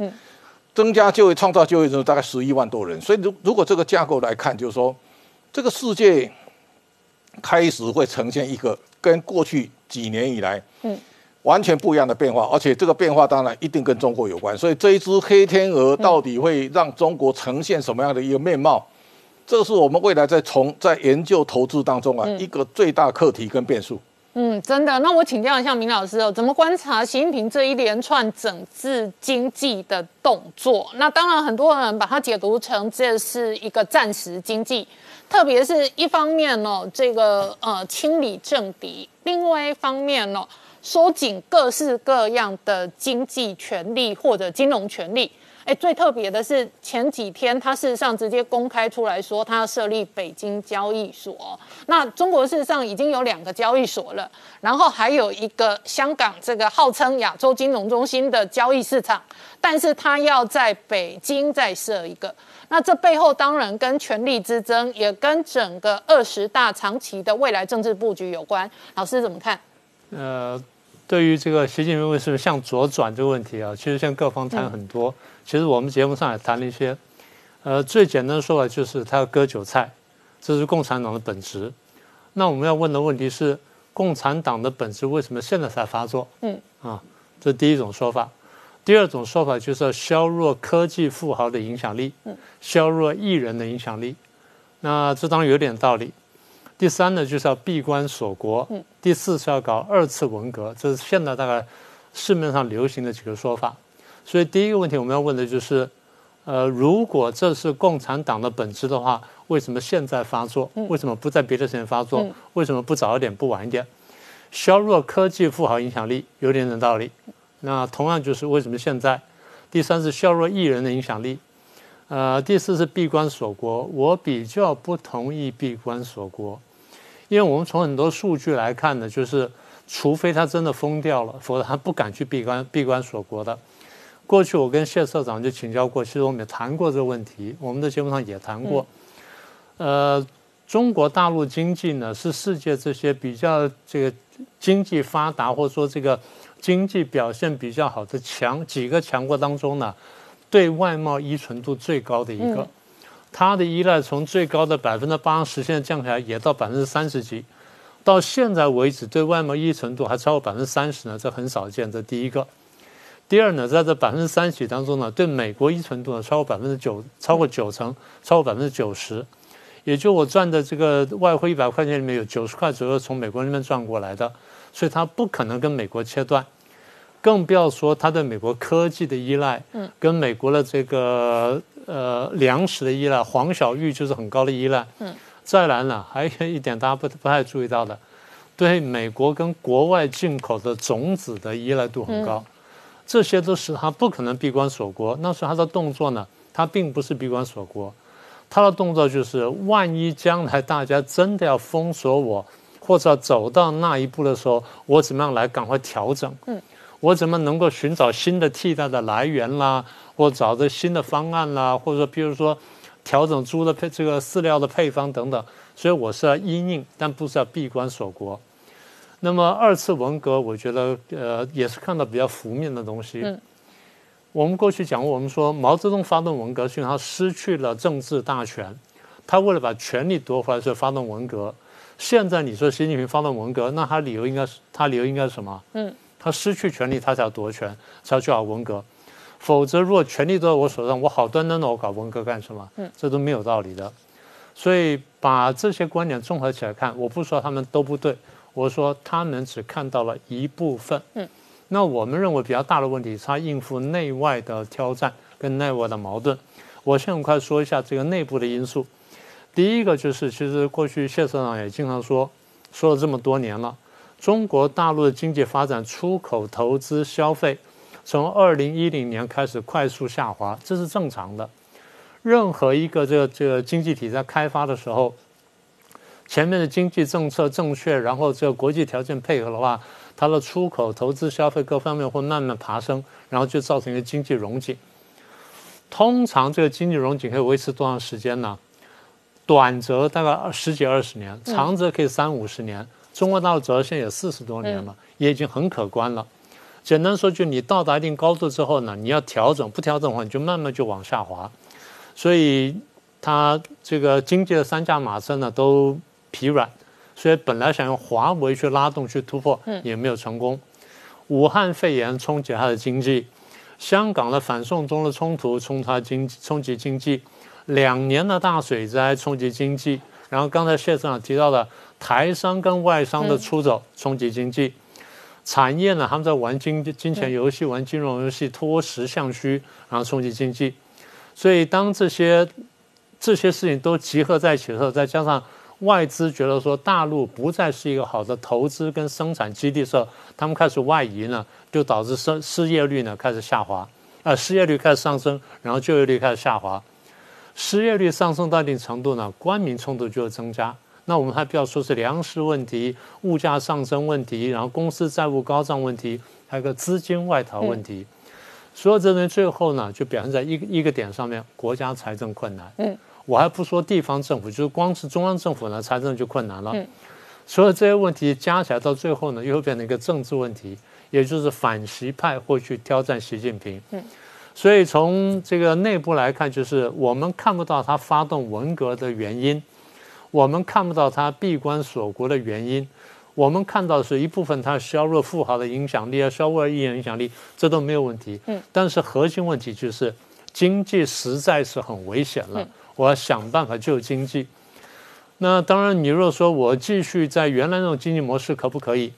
Speaker 8: 增加就业、创造就业人数大概十一万多人。所以，如如果这个架构来看，就是说，这个世界开始会呈现一个跟过去几年以来，嗯。完全不一样的变化，而且这个变化当然一定跟中国有关。所以这一只黑天鹅到底会让中国呈现什么样的一个面貌？这是我们未来在从在研究投资当中啊一个最大课题跟变数。
Speaker 1: 嗯，真的。那我请教一下明老师哦，怎么观察习近平这一连串整治经济的动作？那当然，很多人把它解读成这是一个暂时经济，特别是一方面呢，这个呃清理政敌，另外一方面呢。收紧各式各样的经济权利或者金融权利，哎，最特别的是前几天他事实上直接公开出来说，他要设立北京交易所。那中国事实上已经有两个交易所了，然后还有一个香港这个号称亚洲金融中心的交易市场，但是他要在北京再设一个。那这背后当然跟权力之争，也跟整个二十大长期的未来政治布局有关。老师怎么看？
Speaker 9: 呃，对于这个习近平为什么向左转这个问题啊，其实向各方谈很多。其实我们节目上也谈了一些。呃，最简单的说法就是他要割韭菜，这是共产党的本质。那我们要问的问题是，共产党的本质为什么现在才发作？嗯，啊，这第一种说法。第二种说法就是要削弱科技富豪的影响力，削弱艺人的影响力。那这当然有点道理。第三呢，就是要闭关锁国；第四是要搞二次文革，这是现在大概市面上流行的几个说法。所以第一个问题我们要问的就是，呃，如果这是共产党的本质的话，为什么现在发作？为什么不在别的时间发作？为什么不早一点、不晚一点？削弱科技富豪影响力有点点道理。那同样就是为什么现在？第三是削弱艺人的影响力。呃，第四是闭关锁国，我比较不同意闭关锁国。因为我们从很多数据来看呢，就是除非他真的疯掉了，否则他不敢去闭关闭关锁国的。过去我跟谢社长就请教过，其实我们也谈过这个问题，我们的节目上也谈过。呃，中国大陆经济呢是世界这些比较这个经济发达或者说这个经济表现比较好的强几个强国当中呢，对外贸依存度最高的一个。它的依赖从最高的百分之八十，现在降下来也到百分之三十几。到现在为止，对外贸依存度还超过百分之三十呢，这很少见。这第一个。第二呢，在这百分之三十当中呢，对美国依存度呢超过百分之九，超过九成，超过百分之九十。也就我赚的这个外汇一百块钱里面有九十块左右从美国那边赚过来的，所以它不可能跟美国切断。更不要说它对美国科技的依赖，嗯，跟美国的这个。呃，粮食的依赖，黄小玉就是很高的依赖。嗯，再来呢，还有一点大家不不太注意到的，对美国跟国外进口的种子的依赖度很高，这些都是他不可能闭关锁国。那是他的动作呢，他并不是闭关锁国，他的动作就是，万一将来大家真的要封锁我，或者走到那一步的时候，我怎么样来赶快调整？嗯，我怎么能够寻找新的替代的来源啦？或找着新的方案啦，或者说，比如说调整猪的配这个饲料的配方等等，所以我是要因应，但不是要闭关锁国。那么二次文革，我觉得呃也是看到比较负面的东西。嗯，我们过去讲过，我们说毛泽东发动文革是因为他失去了政治大权，他为了把权力夺回来，所以发动文革。现在你说习近平发动文革，那他理由应该是他理由应该是什么？嗯，他失去权力，他才要夺权，才要去搞文革。否则，如果权力都在我手上，我好端端的我搞文革干什么？嗯，这都没有道理的。所以把这些观点综合起来看，我不说他们都不对，我说他们只看到了一部分。嗯，那我们认为比较大的问题是他应付内外的挑战跟内外的矛盾。我先很快说一下这个内部的因素。第一个就是，其实过去谢社长也经常说，说了这么多年了，中国大陆的经济发展、出口、投资、消费。从二零一零年开始快速下滑，这是正常的。任何一个这个这个经济体在开发的时候，前面的经济政策正确，然后这个国际条件配合的话，它的出口、投资、消费各方面会慢慢爬升，然后就造成一个经济融景。通常这个经济融景可以维持多长时间呢？短则大概十几二十年，长则可以三五十年。中国大陆走到现在有四十多年了，也已经很可观了。简单说，就你到达一定高度之后呢，你要调整，不调整的话，你就慢慢就往下滑。所以它这个经济的三驾马车呢都疲软，所以本来想用华为去拉动去突破，也没有成功。武汉肺炎冲击它的经济。香港的反送中的冲突冲它经冲击经济，两年的大水灾冲击经济，然后刚才谢市长提到的台商跟外商的出走冲击经济，产业呢他们在玩金金钱游戏、玩金融游戏，脱实向虚，然后冲击经济。所以当这些这些事情都集合在一起的时候，再加上外资觉得说大陆不再是一个好的投资跟生产基地的时候，他们开始外移呢。就导致失失业率呢开始下滑，啊，失业率开始上升，然后就业率开始下滑。失业率上升到一定程度呢，官民冲突就会增加。那我们还不要说是粮食问题、物价上升问题，然后公司债务高涨问题，还有个资金外逃问题。所有这些最后呢，就表现在一个一个点上面：国家财政困难。嗯，我还不说地方政府，就是光是中央政府呢，财政就困难了。嗯，所有这些问题加起来到最后呢，又变成一个政治问题。也就是反习派会去挑战习近平，嗯，所以从这个内部来看，就是我们看不到他发动文革的原因，我们看不到他闭关锁国的原因，我们看到是一部分他削弱富豪的影响力啊，削弱艺人影响力，这都没有问题，嗯，但是核心问题就是经济实在是很危险了，我要想办法救经济。那当然，你如果说我继续在原来那种经济模式，可不可以？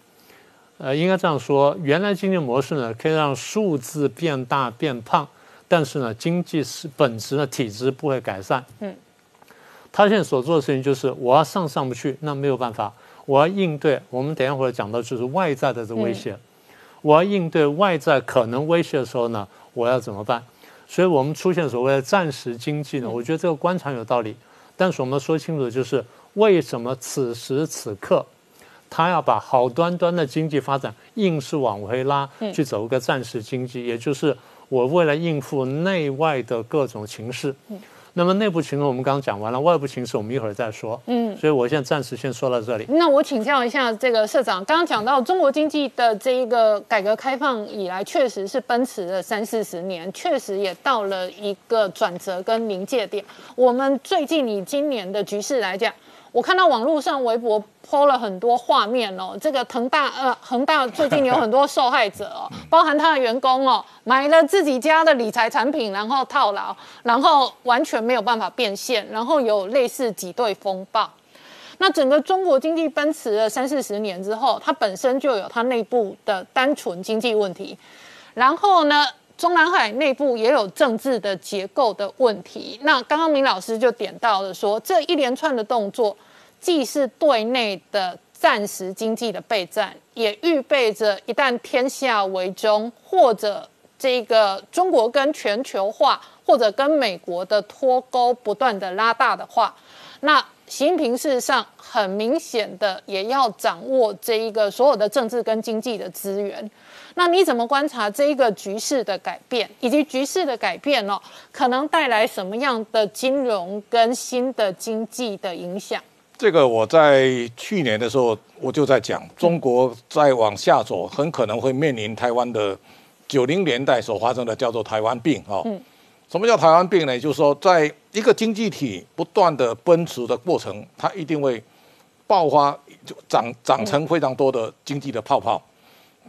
Speaker 9: 呃，应该这样说，原来经济模式呢，可以让数字变大变胖，但是呢，经济是本质的体质不会改善。嗯，他现在所做的事情就是，我要上上不去，那没有办法，我要应对。我们等一会儿讲到就是外在的这威胁，我要应对外在可能威胁的时候呢，我要怎么办？所以我们出现所谓的暂时经济呢，我觉得这个观察有道理，但是我们说清楚的就是，为什么此时此刻？他要把好端端的经济发展硬是往回拉，去走一个暂时经济，也就是我为了应付内外的各种情势。那么内部情况我们刚刚讲完了，外部情势我们一会儿再说。嗯，所以我现在暂时先说到这里。
Speaker 1: 那我请教一下这个社长，刚刚讲到中国经济的这一个改革开放以来，确实是奔驰了三四十年，确实也到了一个转折跟临界点。我们最近以今年的局势来讲。我看到网络上微博抛了很多画面哦，这个恒大呃恒大最近有很多受害者哦，包含他的员工哦，买了自己家的理财产品，然后套牢，然后完全没有办法变现，然后有类似挤兑风暴。那整个中国经济奔驰了三四十年之后，它本身就有它内部的单纯经济问题，然后呢？中南海内部也有政治的结构的问题。那刚刚明老师就点到了说，这一连串的动作，既是对内的暂时经济的备战，也预备着一旦天下为中，或者这个中国跟全球化，或者跟美国的脱钩不断的拉大的话，那习近平事实上很明显的也要掌握这一个所有的政治跟经济的资源。那你怎么观察这一个局势的改变，以及局势的改变哦，可能带来什么样的金融跟新的经济的影响？
Speaker 8: 这个我在去年的时候我就在讲，中国再往下走，很可能会面临台湾的九零年代所发生的叫做台湾病哦。嗯。什么叫台湾病呢？就是说，在一个经济体不断的奔驰的过程，它一定会爆发，就长长成非常多的经济的泡泡。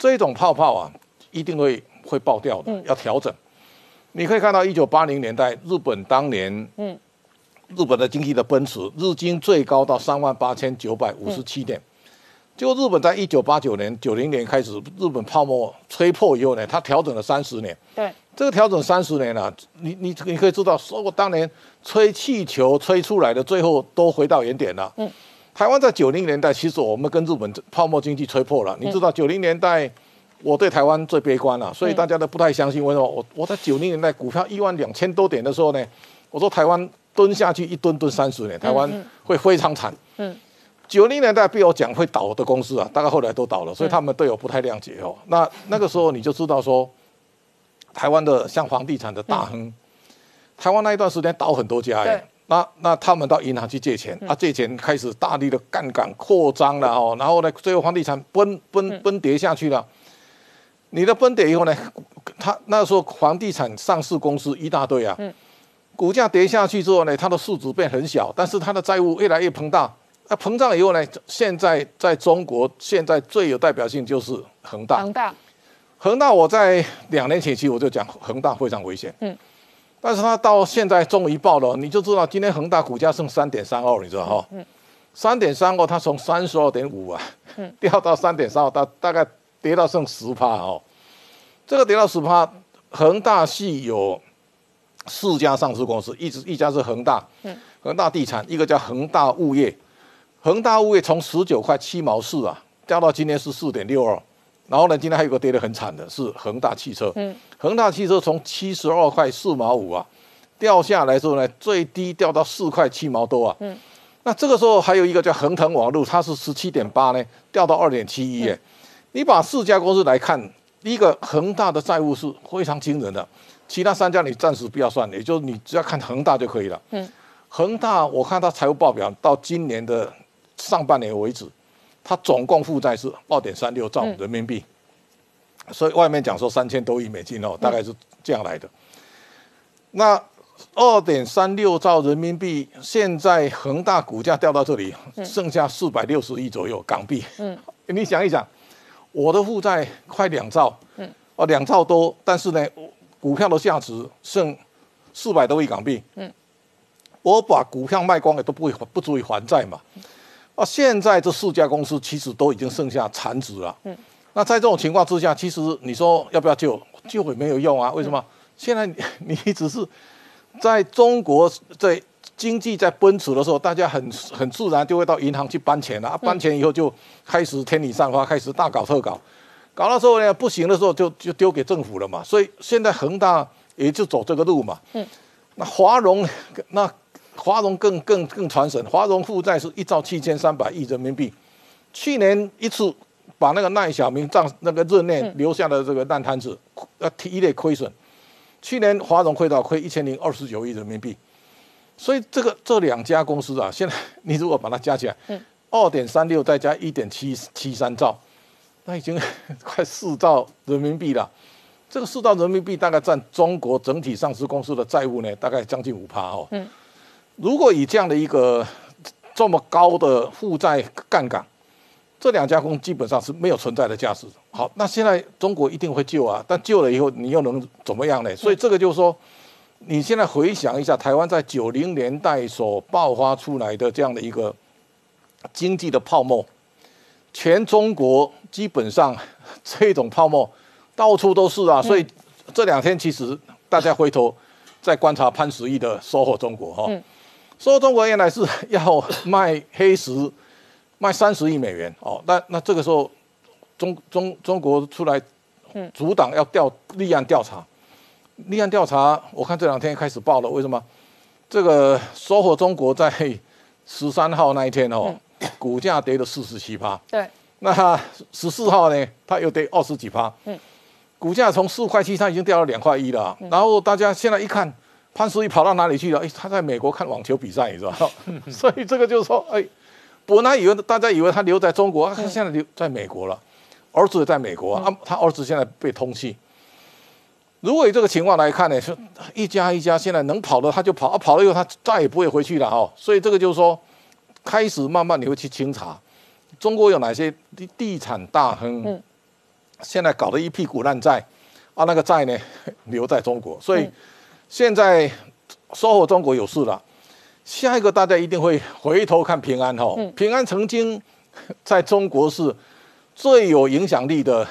Speaker 8: 这种泡泡啊，一定会会爆掉的，要调整。你可以看到，一九八零年代日本当年，嗯，日本的经济的奔驰，日经最高到三万八千九百五十七点。就日本在一九八九年、九零年开始，日本泡沫吹破以后呢，它调整了三十年。
Speaker 1: 对，
Speaker 8: 这个调整三十年了，你你你可以知道，说当年吹气球吹出来的，最后都回到原点了。嗯。台湾在九零年代，其实我们跟日本泡沫经济吹破了。你知道九零年代，我对台湾最悲观了，所以大家都不太相信。为什么？我我在九零年代股票一万两千多点的时候呢，我说台湾蹲下去一蹲蹲三十年，台湾会非常惨。嗯，九零年代被我讲会倒的公司啊，大概后来都倒了，所以他们对我不太谅解哦。那那个时候你就知道说，台湾的像房地产的大亨，台湾那一段时间倒很多家
Speaker 1: 对
Speaker 8: 哎。那那他们到银行去借钱，啊，借钱开始大力的杠杆扩张了哦，然后呢，最后房地产崩崩崩跌下去了。你的崩跌以后呢，他那时候房地产上市公司一大堆啊，股价跌下去之后呢，它的市值变很小，但是它的债务越来越膨大。那膨胀以后呢，现在在中国现在最有代表性就是恒大。
Speaker 1: 恒大，
Speaker 8: 恒大我在两年前期我就讲恒大非常危险，嗯，但是它到现在终于爆了，你就知道今天恒大股价剩三点三二，你知道哈，嗯，三点三二它从三十二点五啊，嗯，掉到三点三二，大大概跌到剩十趴哦，这个跌到十趴，恒大系有四家上市公司，一直一家是恒大，嗯，恒大地产，一个叫恒大物业，恒大物业从十九块七毛四啊，掉到今天是四点六二。然后呢，今天还有个跌得很惨的是恒大汽车，嗯，恒大汽车从七十二块四毛五啊掉下来之后呢，最低掉到四块七毛多啊，嗯，那这个时候还有一个叫恒腾网络，它是十七点八呢，掉到二点七一耶。你把四家公司来看，第一个恒大的债务是非常惊人的，其他三家你暂时不要算，也就是你只要看恒大就可以了。嗯，恒大我看它财务报表到今年的上半年为止，它总共负债是二点三六兆人民币，所以外面讲说三千多亿美金哦，大概是这样来的。那二点三六兆人民币，现在恒大股价掉到这里，剩下四百六十亿左右港币。嗯，你想一想，我的负债快两兆，嗯，哦两兆多，但是呢，股票的价值剩四百多亿港币。嗯，我把股票卖光了都不会不足以还债嘛。啊，现在这四家公司其实都已经剩下残值了。嗯，那在这种情况之下，其实你说要不要救？救也没有用啊。为什么？现在你 你只是在中国在经济在奔驰的时候，大家很很自然就会到银行去搬钱了、啊。搬钱以后就开始天理散花，开始大搞特搞。搞到时候呢，不行的时候就就丢给政府了嘛。所以现在恒大也就走这个路嘛。嗯，那华融那。华融更更更传神，华融负债是一兆七千三百亿人民币，去年一次把那个赖小明账那个任内留下的这个烂摊子，呃，一类亏损，去年华融亏到亏一千零二十九亿人民币，所以这个这两家公司啊，现在 你如果把它加起来，二点三六再加一点七七三兆，那已经 快四兆人民币了。这个四兆人民币大概占中国整体上市公司的债务呢，大概将近五趴哦。嗯。如果以这样的一个这么高的负债杠杆，这两家公司基本上是没有存在的价值。好，那现在中国一定会救啊，但救了以后你又能怎么样呢？所以这个就是说，你现在回想一下，台湾在九零年代所爆发出来的这样的一个经济的泡沫，全中国基本上这种泡沫到处都是啊。所以这两天其实大家回头再观察潘石屹的收获中国哈。说中国原来是要卖黑石，卖三十亿美元哦，那那这个时候中中中国出来阻挡要调立案调查，立案调查，我看这两天开始报了，为什么？这个收获中国在十三号那一天哦，股价跌了四十七趴，
Speaker 1: 对，
Speaker 8: 那十四号呢，它又跌二十几趴，嗯，股价从四块七，它已经掉到两块一了，然后大家现在一看。潘石屹跑到哪里去了？哎，他在美国看网球比赛，你知道 所以这个就是说，哎，本来以为大家以为他留在中国，他现在留在美国了，儿子也在美国啊，他儿子现在被通缉。如果以这个情况来看呢，是一家一家现在能跑的他就跑，啊，跑了以后他再也不会回去了哈。所以这个就是说，开始慢慢你会去清查，中国有哪些地地产大亨，现在搞了一屁股烂债，啊，那个债呢 留在中国，所以。现在收获中国有事了，下一个大家一定会回头看平安哈。平安曾经在中国是最有影响力的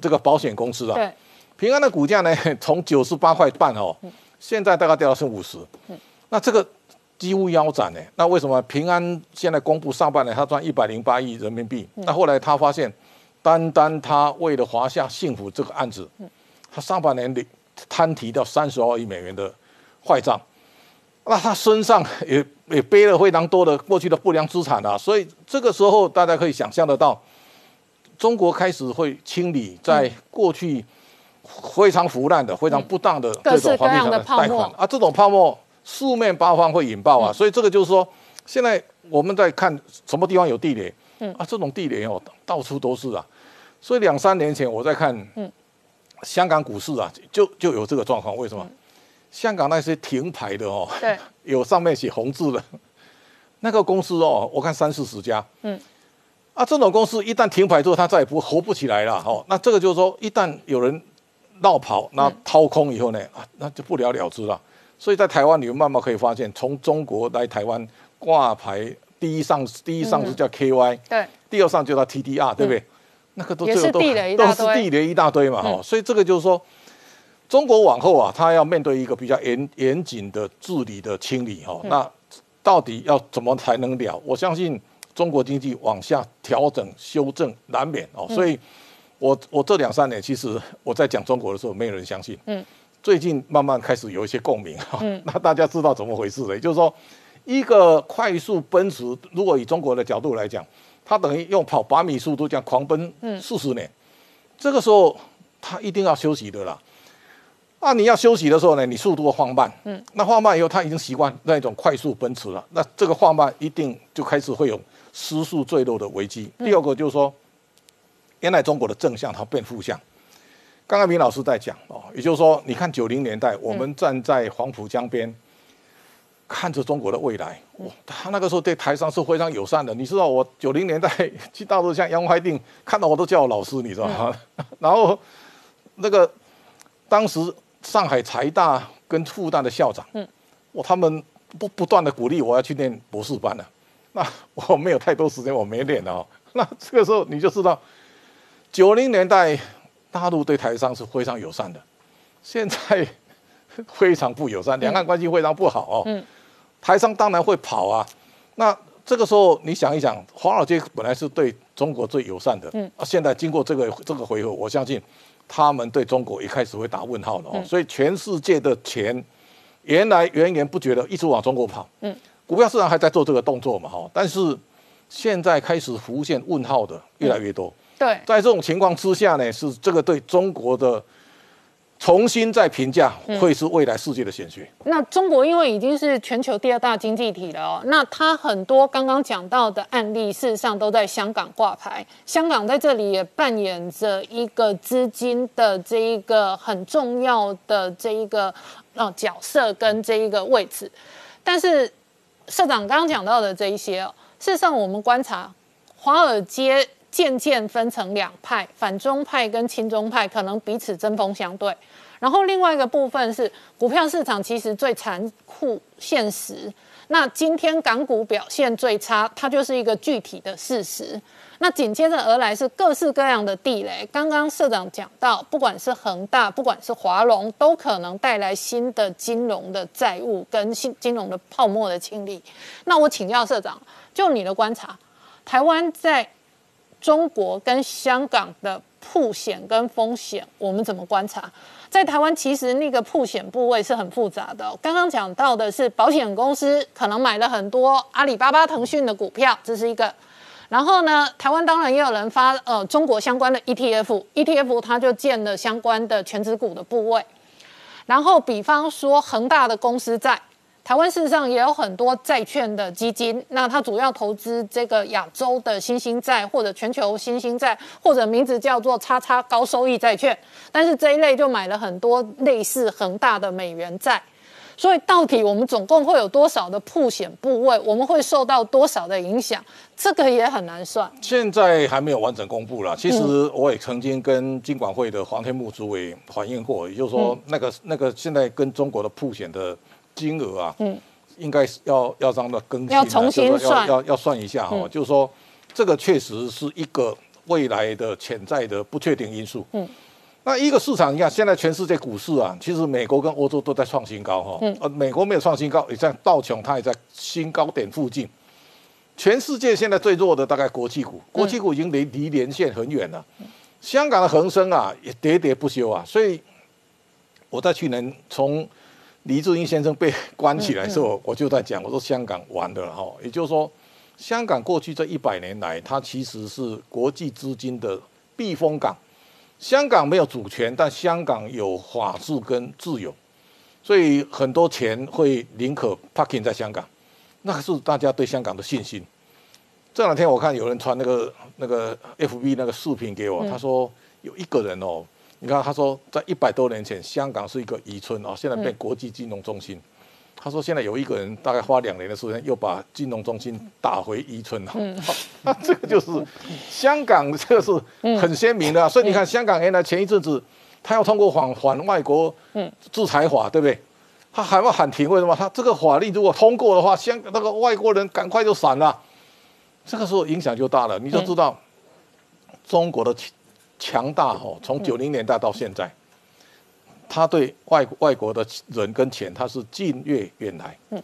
Speaker 8: 这个保险公司啊。平安的股价呢，从九十八块半哦，现在大概掉到剩五十。那这个几乎腰斩呢。那为什么平安现在公布上半年他赚一百零八亿人民币？那后来他发现，单单他为了华夏幸福这个案子，他上半年的。摊提到三十二亿美元的坏账，那他身上也也背了非常多的过去的不良资产啊，所以这个时候大家可以想象得到，中国开始会清理在过去非常腐烂的、非常不当的这种房地产的贷款啊，这种泡沫四面八方会引爆啊，所以这个就是说，现在我们在看什么地方有地雷，嗯。啊，这种地雷哦到处都是啊，所以两三年前我在看，嗯，香港股市啊就就有这个状况，为什么？香港那些停牌的哦，
Speaker 1: 对，
Speaker 8: 有上面写红字的，那个公司哦，我看三四十家，嗯，啊，这种公司一旦停牌之后，它再也不活不起来了哦。那这个就是说，一旦有人闹跑，那掏空以后呢，啊，那就不了了之了。所以在台湾，你们慢慢可以发现，从中国来台湾挂牌，第一上第一上市叫 KY，
Speaker 1: 对，
Speaker 8: 第二上就叫 TDR，对不对？那个都
Speaker 1: 也是地雷一大堆，
Speaker 8: 都是地雷一大堆嘛，哦，所以这个就是说。中国往后啊，它要面对一个比较严严谨的治理的清理哈，那到底要怎么才能了？我相信中国经济往下调整修正难免哦，所以，我我这两三年其实我在讲中国的时候，没有人相信，嗯，最近慢慢开始有一些共鸣哈，那大家知道怎么回事了？也就是说，一个快速奔驰，如果以中国的角度来讲，它等于用跑百米速度这样狂奔四十年，这个时候他一定要休息的啦。啊，你要休息的时候呢，你速度放慢。嗯，那放慢以后，他已经习惯那种快速奔驰了。那这个放慢一定就开始会有失速坠落的危机。第二个就是说，原来中国的正向它变负向。刚刚明老师在讲哦，也就是说，你看九零年代，我们站在黄浦江边，看着中国的未来，哇，他那个时候对台商是非常友善的。你知道，我九零年代去大陆，像杨怀定，看到我都叫我老师，你知道吗？然后那个当时。上海财大跟复旦的校长，嗯，我他们不不断的鼓励我要去念博士班了，那我没有太多时间，我没念哦。那这个时候你就知道，九零年代大陆对台商是非常友善的，现在非常不友善，两岸关系非常不好哦。嗯，台商当然会跑啊。那这个时候你想一想，华尔街本来是对中国最友善的，嗯，啊，现在经过这个这个回合，我相信。他们对中国一开始会打问号了哦，所以全世界的钱原来源源不绝的一直往中国跑，嗯，股票市场还在做这个动作嘛哈，但是现在开始浮现问号的越来越多，
Speaker 1: 对，
Speaker 8: 在这种情况之下呢，是这个对中国的。重新再评价会是未来世界的显学。
Speaker 1: 那中国因为已经是全球第二大经济体了哦，那它很多刚刚讲到的案例，事实上都在香港挂牌。香港在这里也扮演着一个资金的这一个很重要的这一个呃角色跟这一个位置。但是社长刚刚讲到的这一些，事实上我们观察华尔街。渐渐分成两派，反中派跟亲中派可能彼此针锋相对。然后另外一个部分是股票市场其实最残酷现实。那今天港股表现最差，它就是一个具体的事实。那紧接着而来是各式各样的地雷。刚刚社长讲到，不管是恒大，不管是华龙，都可能带来新的金融的债务跟新金融的泡沫的清理。那我请教社长，就你的观察，台湾在中国跟香港的铺险跟风险，我们怎么观察？在台湾，其实那个铺险部位是很复杂的。刚刚讲到的是保险公司可能买了很多阿里巴巴、腾讯的股票，这是一个。然后呢，台湾当然也有人发呃中国相关的 ETF，ETF 它就建了相关的全值股的部位。然后比方说恒大的公司债。台湾事实上也有很多债券的基金，那它主要投资这个亚洲的新兴债或者全球新兴债，或者名字叫做“叉叉高收益债券”，但是这一类就买了很多类似恒大的美元债。所以到底我们总共会有多少的铺险部位？我们会受到多少的影响？这个也很难算。
Speaker 8: 现在还没有完整公布了。其实我也曾经跟金管会的黄天木主委反映过，也就是说，那个那个现在跟中国的铺险的。金额啊，嗯，应该是要要让它更新，
Speaker 1: 要重新算，
Speaker 8: 要要算一下哈。就是说，这个确实是一个未来的潜在的不确定因素。嗯，那一个市场，你看现在全世界股市啊，其实美国跟欧洲都在创新高哈。嗯，呃，美国没有创新高，也在道琼，它也在新高点附近。全世界现在最弱的大概国际股，国际股已经离离连线很远了。香港的恒生啊，也喋喋不休啊。所以我在去年从李志英先生被关起来的时候，我就在讲，我说香港完了哈，也就是说，香港过去这一百年来，它其实是国际资金的避风港。香港没有主权，但香港有法治跟自由，所以很多钱会宁可 parking 在香港，那个是大家对香港的信心。这两天我看有人传那个那个 FB 那个视频给我，他说有一个人哦，你看他说在一百多年前香港是一个渔村啊，现在变国际金融中心。他说现在有一个人大概花两年的时间又把金融中心打回渔村了。那 这个就是香港，这个是很鲜明的。所以你看香港原来前一阵子他要通过反反外国制裁法，对不对？他还要喊停，为什么？他这个法律如果通过的话，香那个外国人赶快就散了。这个时候影响就大了，你就知道中国的强大哦，从九零年代到现在，他对外外国的人跟钱，他是近悦远来。嗯，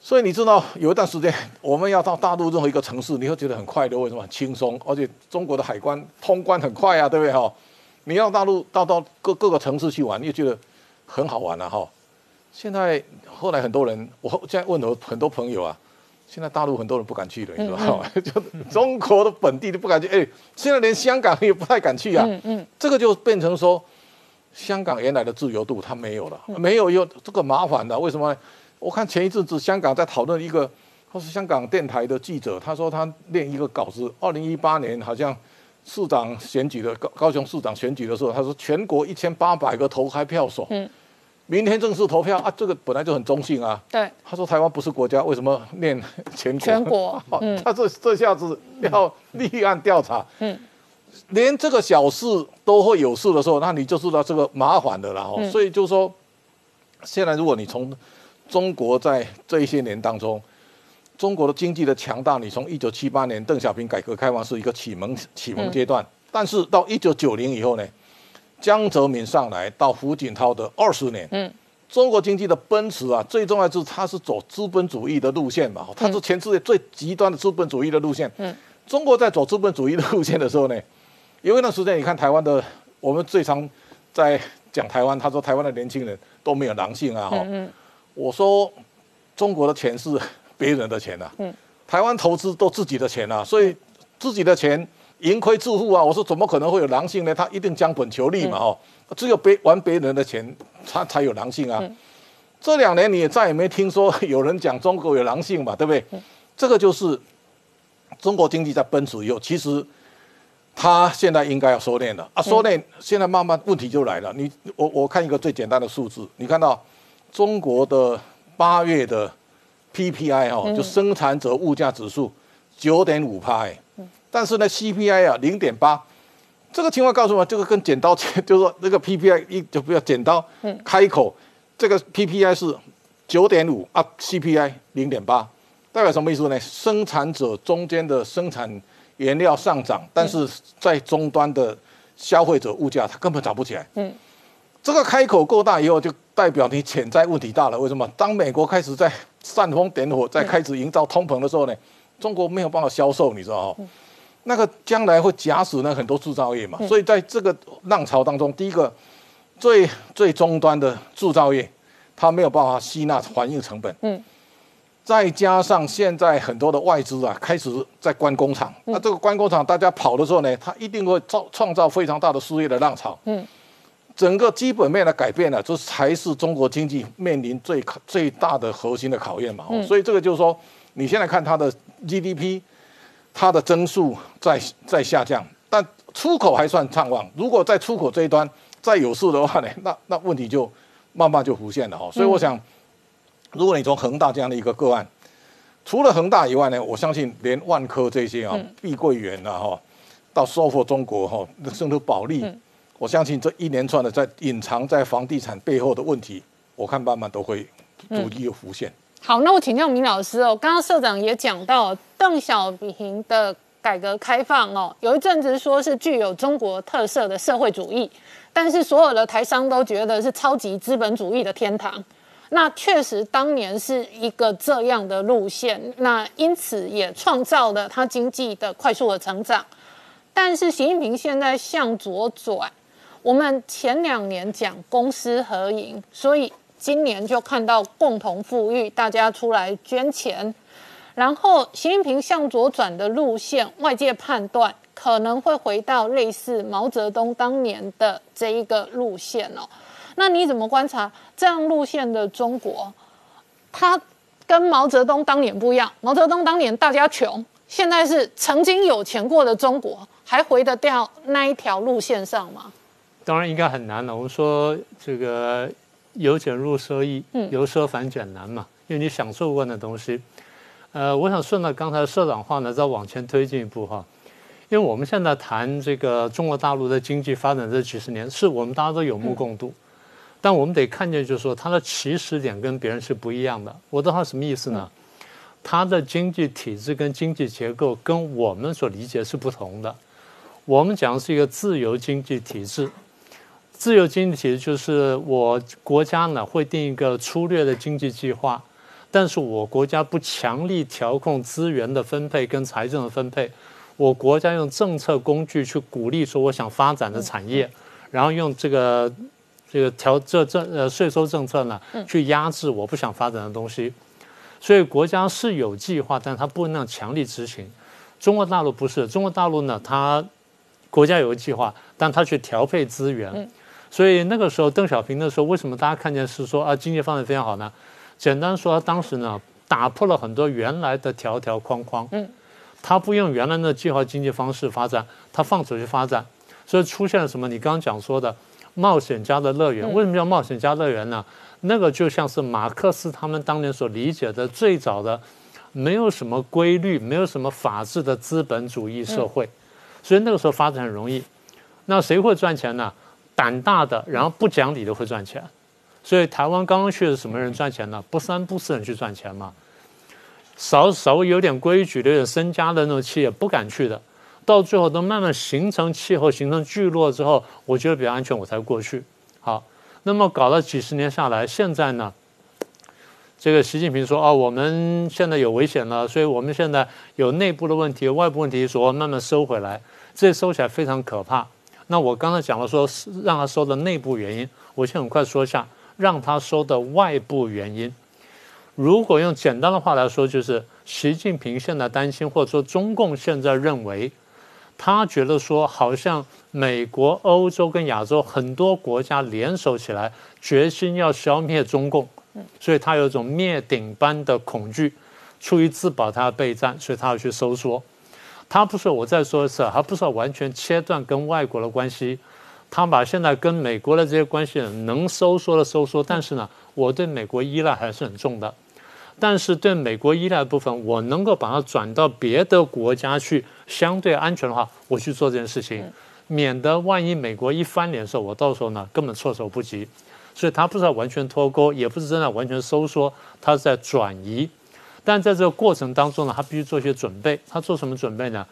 Speaker 8: 所以你知道有一段时间我们要到大陆任何一个城市，你会觉得很快乐，为什么？很轻松，而且中国的海关通关很快啊，对不对哈？你要大陆到到各各个城市去玩，你也觉得很好玩了哈。现在后来很多人，我现在问了很多朋友啊。现在大陆很多人不敢去了，你知道吗？就中国的本地都不敢去，哎，现在连香港也不太敢去啊。嗯嗯，这个就变成说，香港原来的自由度它没有了，没有有这个麻烦的。为什么？我看前一阵子香港在讨论一个，他是香港电台的记者，他说他练一个稿子，二零一八年好像市长选举的高高雄市长选举的时候，他说全国一千八百个投开票所。嗯。明天正式投票啊！这个本来就很中性啊。
Speaker 1: 对。
Speaker 8: 他说台湾不是国家，为什么念 全国？
Speaker 1: 全国。
Speaker 8: 嗯。他这这下子要立案调查。嗯。连这个小事都会有事的时候，那你就知道这个麻烦的了。嗯。所以就说，现在如果你从中国在这一些年当中，中国的经济的强大，你从一九七八年邓小平改革开放是一个启蒙启蒙阶段，但是到一九九零以后呢？江泽民上来到胡锦涛的二十年，嗯，中国经济的奔驰啊，最重要就是它是走资本主义的路线嘛，它是全世界最极端的资本主义的路线。嗯，中国在走资本主义的路线的时候呢，有一段时间你看台湾的，我们最常在讲台湾，他说台湾的年轻人都没有狼性啊，哈，我说中国的钱是别人的钱呐，嗯，台湾投资都自己的钱啊，所以自己的钱。盈亏自负啊！我说怎么可能会有狼性呢？他一定将本求利嘛！哦，只有别玩别人的钱，他才有狼性啊！这两年你也再也没听说有人讲中国有狼性嘛？对不对？这个就是中国经济在奔驰以后，其实他现在应该要收敛了啊！收敛，现在慢慢问题就来了。你我我看一个最简单的数字，你看到中国的八月的 PPI 哦，就生产者物价指数九点五帕哎。但是呢，CPI 啊零点八，这个情况告诉我，这个跟剪刀切，就是说那个 PPI 一就不要剪刀开口，这个 PPI 是九点五啊，CPI 零点八，代表什么意思呢？生产者中间的生产原料上涨，但是在终端的消费者物价它根本涨不起来。嗯，这个开口够大以后，就代表你潜在问题大了。为什么？当美国开始在煽风点火，在开始营造通膨的时候呢，中国没有办法销售，你知道哈？那个将来会夹死呢很多制造业嘛，所以在这个浪潮当中，第一个最最终端的制造业，它没有办法吸纳环境成本，嗯，再加上现在很多的外资啊开始在关工厂，那这个关工厂大家跑的时候呢，它一定会造创造非常大的失业的浪潮，嗯，整个基本面的改变呢，这才是中国经济面临最最大的核心的考验嘛，所以这个就是说，你现在看它的 GDP。它的增速在在下降，但出口还算畅旺。如果在出口这一端再有数的话呢，那那问题就慢慢就浮现了哈。所以我想，如果你从恒大这样的一个个案，除了恒大以外呢，我相信连万科这些啊，碧桂园啊哈，到收复中国哈，甚至保利，我相信这一连串的在隐藏在房地产背后的问题，我看慢慢都会逐一浮现。
Speaker 1: 好，那我请教明老师哦。刚刚社长也讲到邓小平的改革开放哦，有一阵子说是具有中国特色的社会主义，但是所有的台商都觉得是超级资本主义的天堂。那确实当年是一个这样的路线，那因此也创造了他经济的快速的成长。但是习近平现在向左转，我们前两年讲公私合营，所以。今年就看到共同富裕，大家出来捐钱，然后习近平向左转的路线，外界判断可能会回到类似毛泽东当年的这一个路线哦。那你怎么观察这样路线的中国？它跟毛泽东当年不一样，毛泽东当年大家穷，现在是曾经有钱过的中国，还回得掉那一条路线上吗？
Speaker 9: 当然应该很难了。我们说这个由俭入奢易，由奢反俭难嘛，因为你享受过的东西。呃，我想顺着刚才社长话呢，再往前推进一步哈，因为我们现在谈这个中国大陆的经济发展这几十年，是我们大家都有目共睹。但我们得看见，就是说它的起始点跟别人是不一样的。我的话什么意思呢？它的经济体制跟经济结构跟我们所理解是不同的。我们讲的是一个自由经济体制，自由经济体制就是我国家呢会定一个粗略的经济计划，但是我国家不强力调控资源的分配跟财政的分配，我国家用政策工具去鼓励说我想发展的产业，然后用这个。这个调这这呃税收政策呢，去压制我不想发展的东西，所以国家是有计划，但它不能强力执行。中国大陆不是，中国大陆呢，它国家有个计划，但它去调配资源。所以那个时候邓小平的时候，为什么大家看见是说啊经济发展非常好呢？简单说，当时呢打破了很多原来的条条框框。嗯，他不用原来的计划经济方式发展，他放手去发展，所以出现了什么？你刚刚讲说的。冒险家的乐园为什么叫冒险家乐园呢？那个就像是马克思他们当年所理解的最早的，没有什么规律、没有什么法治的资本主义社会，所以那个时候发展很容易。那谁会赚钱呢？胆大的，然后不讲理的会赚钱。所以台湾刚刚去的什么人赚钱呢？不三不四人去赚钱嘛。稍稍微有点规矩、有点身家的那种企业不敢去的。到最后都慢慢形成气候、形成聚落之后，我觉得比较安全，我才过去。好，那么搞了几十年下来，现在呢，这个习近平说：“哦，我们现在有危险了，所以我们现在有内部的问题、外部问题，说慢慢收回来，这收起来非常可怕。”那我刚才讲了说让他收的内部原因，我先很快说一下让他收的外部原因。如果用简单的话来说，就是习近平现在担心，或者说中共现在认为。他觉得说，好像美国、欧洲跟亚洲很多国家联手起来，决心要消灭中共，所以他有一种灭顶般的恐惧，出于自保，他要备战，所以他要去收缩。他不是我再说一次，他不是完全切断跟外国的关系，他把现在跟美国的这些关系能收缩的收缩，但是呢，我对美国依赖还是很重的。但是对美国依赖的部分，我能够把它转到别的国家去，相对安全的话，我去做这件事情，免得万一美国一翻脸的时候，我到时候呢根本措手不及。所以他不是完全脱钩，也不是真的完全收缩，他是在转移。但在这个过程当中呢，他必须做一些准备。他做什么准备呢？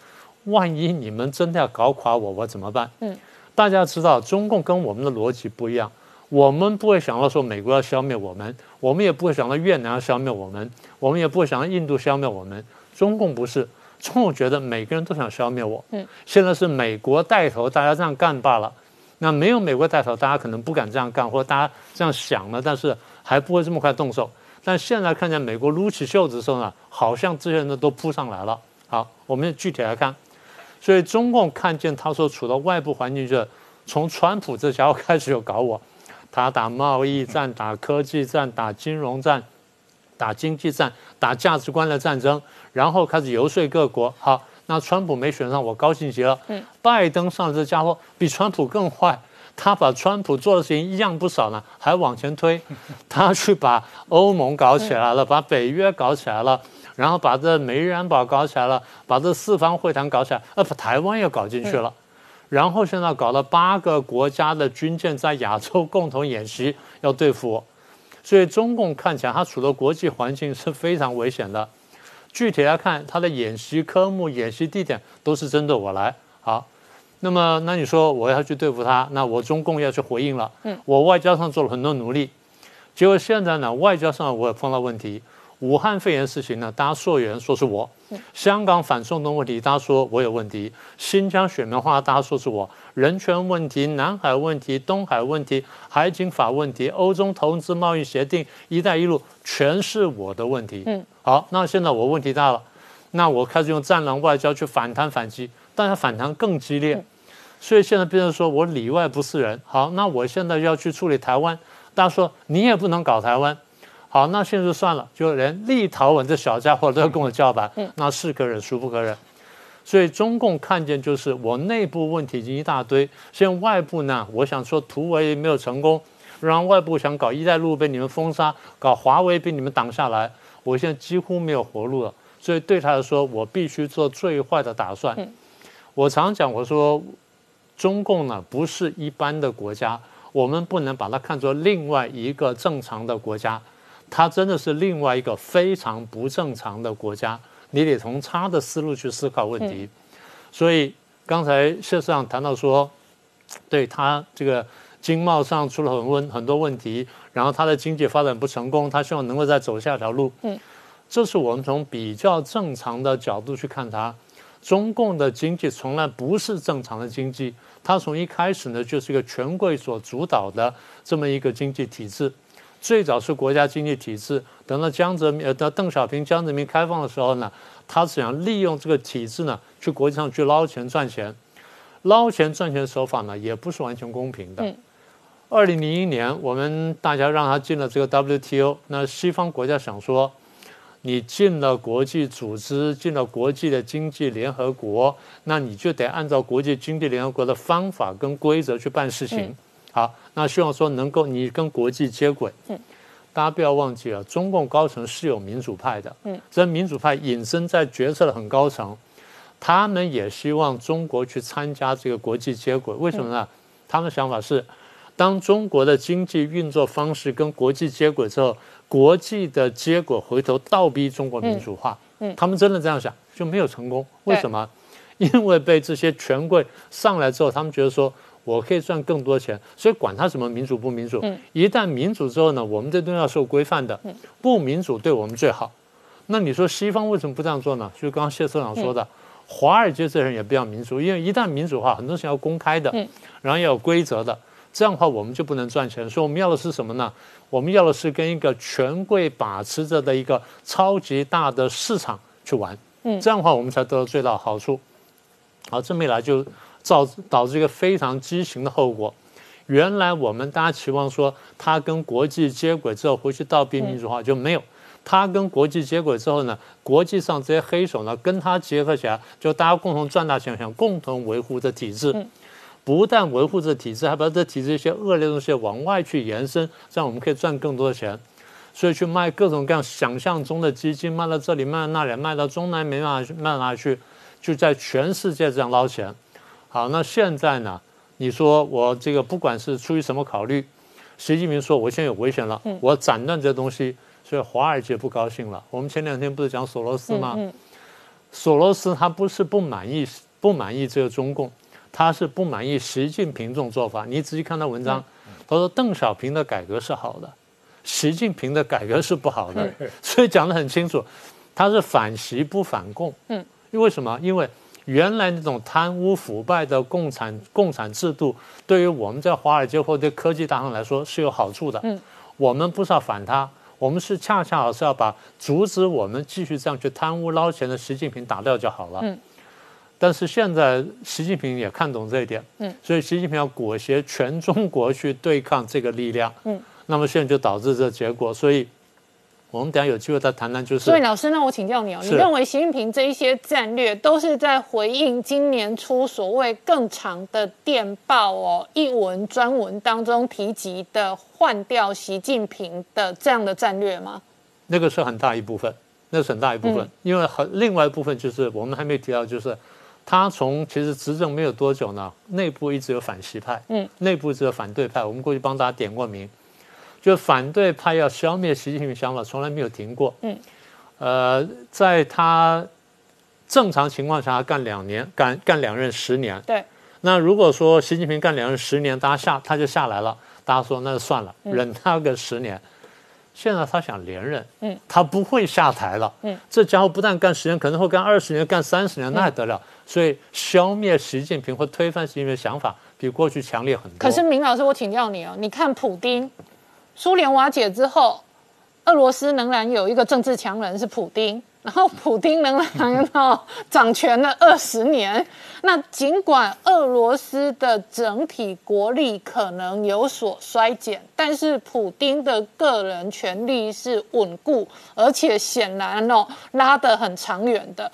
Speaker 9: 万一你们真的要搞垮我，我怎么办？嗯，大家知道中共跟我们的逻辑不一样。我们不会想到说美国要消灭我们，我们也不会想到越南要消灭我们，我们也不会想到印度消灭我们。中共不是，中共觉得每个人都想消灭我。嗯，现在是美国带头，大家这样干罢了。那没有美国带头，大家可能不敢这样干，或者大家这样想了，但是还不会这么快动手。但现在看见美国撸起袖子的时候呢，好像这些人都扑上来了。好，我们具体来看。所以中共看见他所处的外部环境，就是从川普这家伙开始就搞我。他打贸易战、打科技战、打金融战、打经济战、打价值观的战争，然后开始游说各国。好，那川普没选上，我高兴极了。嗯，拜登上这家伙比川普更坏，他把川普做的事情一样不少呢，还往前推。他去把欧盟搞起来了，把北约搞起来了，然后把这美日安保搞起来了，把这四方会谈搞起来，呃，把台湾也搞进去了。然后现在搞了八个国家的军舰在亚洲共同演习，要对付我，所以中共看起来它处的国际环境是非常危险的。具体来看，它的演习科目、演习地点都是针对我来。好，那么那你说我要去对付他，那我中共要去回应了。嗯，我外交上做了很多努力，结果现在呢，外交上我也碰到问题。武汉肺炎事情呢，大家所有人说是我；香港反送中问题，大家说我有问题；新疆雪棉花，大家说是我；人权问题、南海问题、东海问题、海警法问题、欧洲投资贸易协定、一带一路，全是我的问题。嗯，好，那现在我问题大了，那我开始用战狼外交去反弹反击，但是反弹更激烈，所以现在变成说我里外不是人。好，那我现在要去处理台湾，大家说你也不能搞台湾。好，那现在就算了，就连立陶宛这小家伙都要跟我叫板，那是可忍，孰不可忍？所以中共看见就是我内部问题已经一大堆，现在外部呢，我想说突围没有成功，然后外部想搞一带路被你们封杀，搞华为被你们挡下来，我现在几乎没有活路了。所以对他来说，我必须做最坏的打算。我常讲，我说中共呢不是一般的国家，我们不能把它看作另外一个正常的国家。它真的是另外一个非常不正常的国家，你得从他的思路去思考问题。所以刚才谢市长谈到说，对他这个经贸上出了很问很多问题，然后他的经济发展不成功，他希望能够再走下条路。嗯，这是我们从比较正常的角度去看他。中共的经济从来不是正常的经济，它从一开始呢就是一个权贵所主导的这么一个经济体制。最早是国家经济体制，等到江泽民呃，到邓小平、江泽民开放的时候呢，他是想利用这个体制呢，去国际上去捞钱赚钱，捞钱赚钱手法呢，也不是完全公平的。二零零一年，我们大家让他进了这个 WTO，那西方国家想说，你进了国际组织，进了国际的经济联合国，那你就得按照国际经济联合国的方法跟规则去办事情。好，那希望说能够你跟国际接轨。嗯，大家不要忘记了，中共高层是有民主派的。嗯，这民主派隐身在决策的很高层，他们也希望中国去参加这个国际接轨。为什么呢？他们的想法是，当中国的经济运作方式跟国际接轨之后，国际的结果回头倒逼中国民主化。嗯，他们真的这样想就没有成功。为什么？因为被这些权贵上来之后，他们觉得说。我可以赚更多钱，所以管他什么民主不民主。一旦民主之后呢，我们这东西要受规范的。不民主对我们最好。那你说西方为什么不这样做呢？就刚刚谢社长说的，华尔街这人也不要民主，因为一旦民主化，很多事情要公开的，然后要有规则的。这样的话，我们就不能赚钱。所以我们要的是什么呢？我们要的是跟一个权贵把持着的一个超级大的市场去玩。这样的话，我们才得到最大好处。好，这么一来就。造导致一个非常畸形的后果。原来我们大家期望说，他跟国际接轨之后回去倒逼民主化就没有。他跟国际接轨之后呢，国际上这些黑手呢跟他结合起来，就大家共同赚大钱，想共同维护这体制。不但维护这体制，还把这体制一些恶劣东西往外去延伸，这样我们可以赚更多的钱。所以去卖各种各样想象中的基金，卖到这里，卖到那里，卖到中南美卖到哪里去，就在全世界这样捞钱。好，那现在呢？你说我这个不管是出于什么考虑，习近平说我现在有危险了，我斩断这些东西，所以华尔街不高兴了。我们前两天不是讲索罗斯吗？索罗斯他不是不满意不满意这个中共，他是不满意习近平这种做法。你仔细看他文章，他说邓小平的改革是好的，习近平的改革是不好的，所以讲得很清楚，他是反习不反共。嗯，因为什么？因为。原来那种贪污腐败的共产共产制度，对于我们在华尔街或者科技大行来说是有好处的。嗯，我们不是要反他，我们是恰恰好是要把阻止我们继续这样去贪污捞钱的习近平打掉就好了。嗯，但是现在习近平也看懂这一点。嗯，所以习近平要裹挟全中国去对抗这个力量。嗯，那么现在就导致这结果，所以。我们等下有机会再谈谈，就是。
Speaker 1: 所以老师，那我请教你哦，你认为习近平这一些战略都是在回应今年初所谓更长的电报哦一文专文当中提及的换掉习近平的这样的战略吗？
Speaker 9: 那个是很大一部分，那是很大一部分，因为很另外一部分就是我们还没提到，就是他从其实执政没有多久呢，内部一直有反习派，嗯，内部一直有反对派，我们过去帮大家点过名。就反对派要消灭习近平想法从来没有停过。嗯，呃，在他正常情况下干两年，干干两任十年。
Speaker 1: 对。
Speaker 9: 那如果说习近平干两任十年，大家下他就下来了，大家说那就算了，忍他个十年。现在他想连任，嗯，他不会下台了，嗯，这家伙不但干十年，可能会干二十年、干三十年，那还得了？所以消灭习近平或推翻习近平的想法比过去强烈很多。
Speaker 1: 可是明老师，我请教你哦，你看普丁，苏联瓦解之后，俄罗斯仍然有一个政治强人是普丁。然后普京仍然哦掌权了二十年，那尽管俄罗斯的整体国力可能有所衰减，但是普京的个人权力是稳固，而且显然哦拉得很长远的。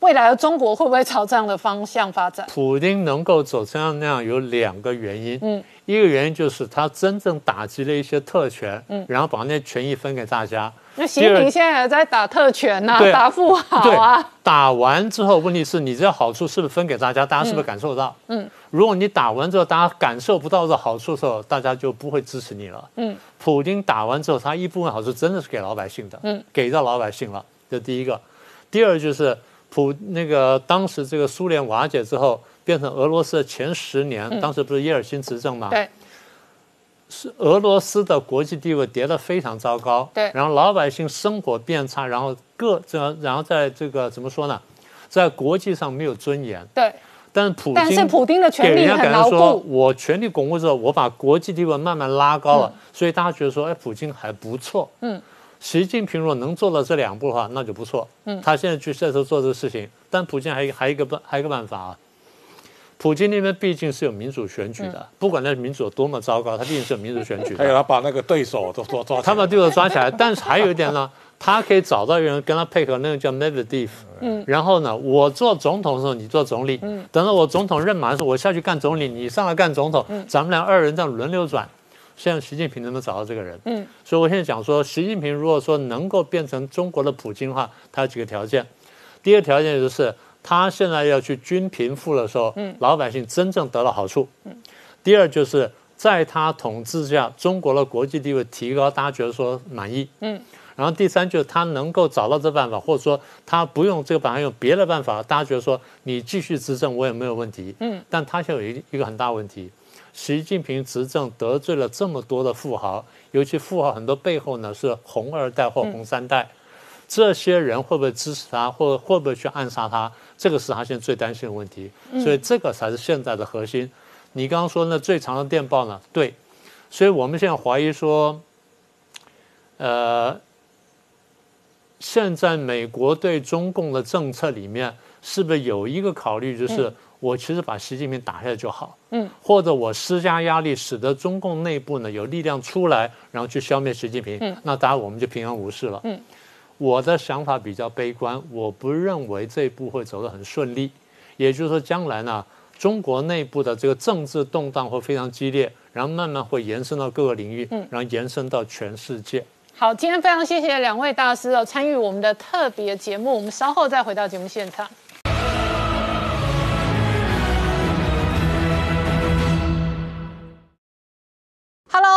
Speaker 1: 未来的中国会不会朝这样的方向发展？
Speaker 9: 普京能够走这样那样有两个原因，嗯，一个原因就是他真正打击了一些特权，嗯，然后把那权益分给大家。
Speaker 1: 那习近平现在也在打特权呐，打富豪啊。
Speaker 9: 打完之后，问题是你这好处是不是分给大家？大家是不是感受到？嗯。如果你打完之后，大家感受不到这好处的时候，大家就不会支持你了。嗯。普京打完之后，他一部分好处真的是给老百姓的，嗯，给到老百姓了。这第一个。第二就是普那个当时这个苏联瓦解之后，变成俄罗斯的前十年，当时不是叶尔钦执政吗？
Speaker 1: 对。
Speaker 9: 是俄罗斯的国际地位跌得非常糟糕，
Speaker 1: 对，
Speaker 9: 然后老百姓生活变差，然后各这，然后在这个怎么说呢，在国际上没有尊严，
Speaker 1: 对。
Speaker 9: 但是普，
Speaker 1: 但是普京的权力很牢固。
Speaker 9: 我权力巩固之后，我把国际地位慢慢拉高了，所以大家觉得说，哎，普京还不错。嗯，习近平如果能做到这两步的话，那就不错。嗯，他现在去在这做这个事情，但普京还还一个办还有一个办法啊。普京那边毕竟是有民主选举的，不管那民主有多么糟糕，他毕竟是有民主选举的。
Speaker 8: 还有他把那个对手都抓抓，
Speaker 9: 他把对手抓起来。但是还有一点呢，他可以找到一个人跟他配合，那个叫 Medvedev。嗯。然后呢，我做总统的时候你做总理，嗯。等到我总统任满的时候，我下去干总理，你上来干总统，咱们俩二人这样轮流转。现在习近平能不能找到这个人？嗯。所以我现在讲说，习近平如果说能够变成中国的普京的话，他有几个条件。第一个条件就是。他现在要去均贫富的时候，嗯，老百姓真正得了好处。嗯，第二就是在他统治下，中国的国际地位提高，大家觉得说满意。嗯，然后第三就是他能够找到这办法，或者说他不用这个办法，用别的办法，大家觉得说你继续执政我也没有问题。嗯，但他现在有一一个很大问题，习近平执政得罪了这么多的富豪，尤其富豪很多背后呢是红二代或红三代，这些人会不会支持他，或会不会去暗杀他？这个是他现在最担心的问题，所以这个才是现在的核心。你刚刚说那最长的电报呢？对，所以我们现在怀疑说，呃，现在美国对中共的政策里面是不是有一个考虑，就是我其实把习近平打下来就好，嗯，或者我施加压力，使得中共内部呢有力量出来，然后去消灭习近平，嗯那当然我们就平安无事了，嗯。我的想法比较悲观，我不认为这一步会走得很顺利。也就是说，将来呢，中国内部的这个政治动荡会非常激烈，然后慢慢会延伸到各个领域，嗯，然后延伸到全世界。
Speaker 1: 好，今天非常谢谢两位大师哦，参与我们的特别节目。我们稍后再回到节目现场。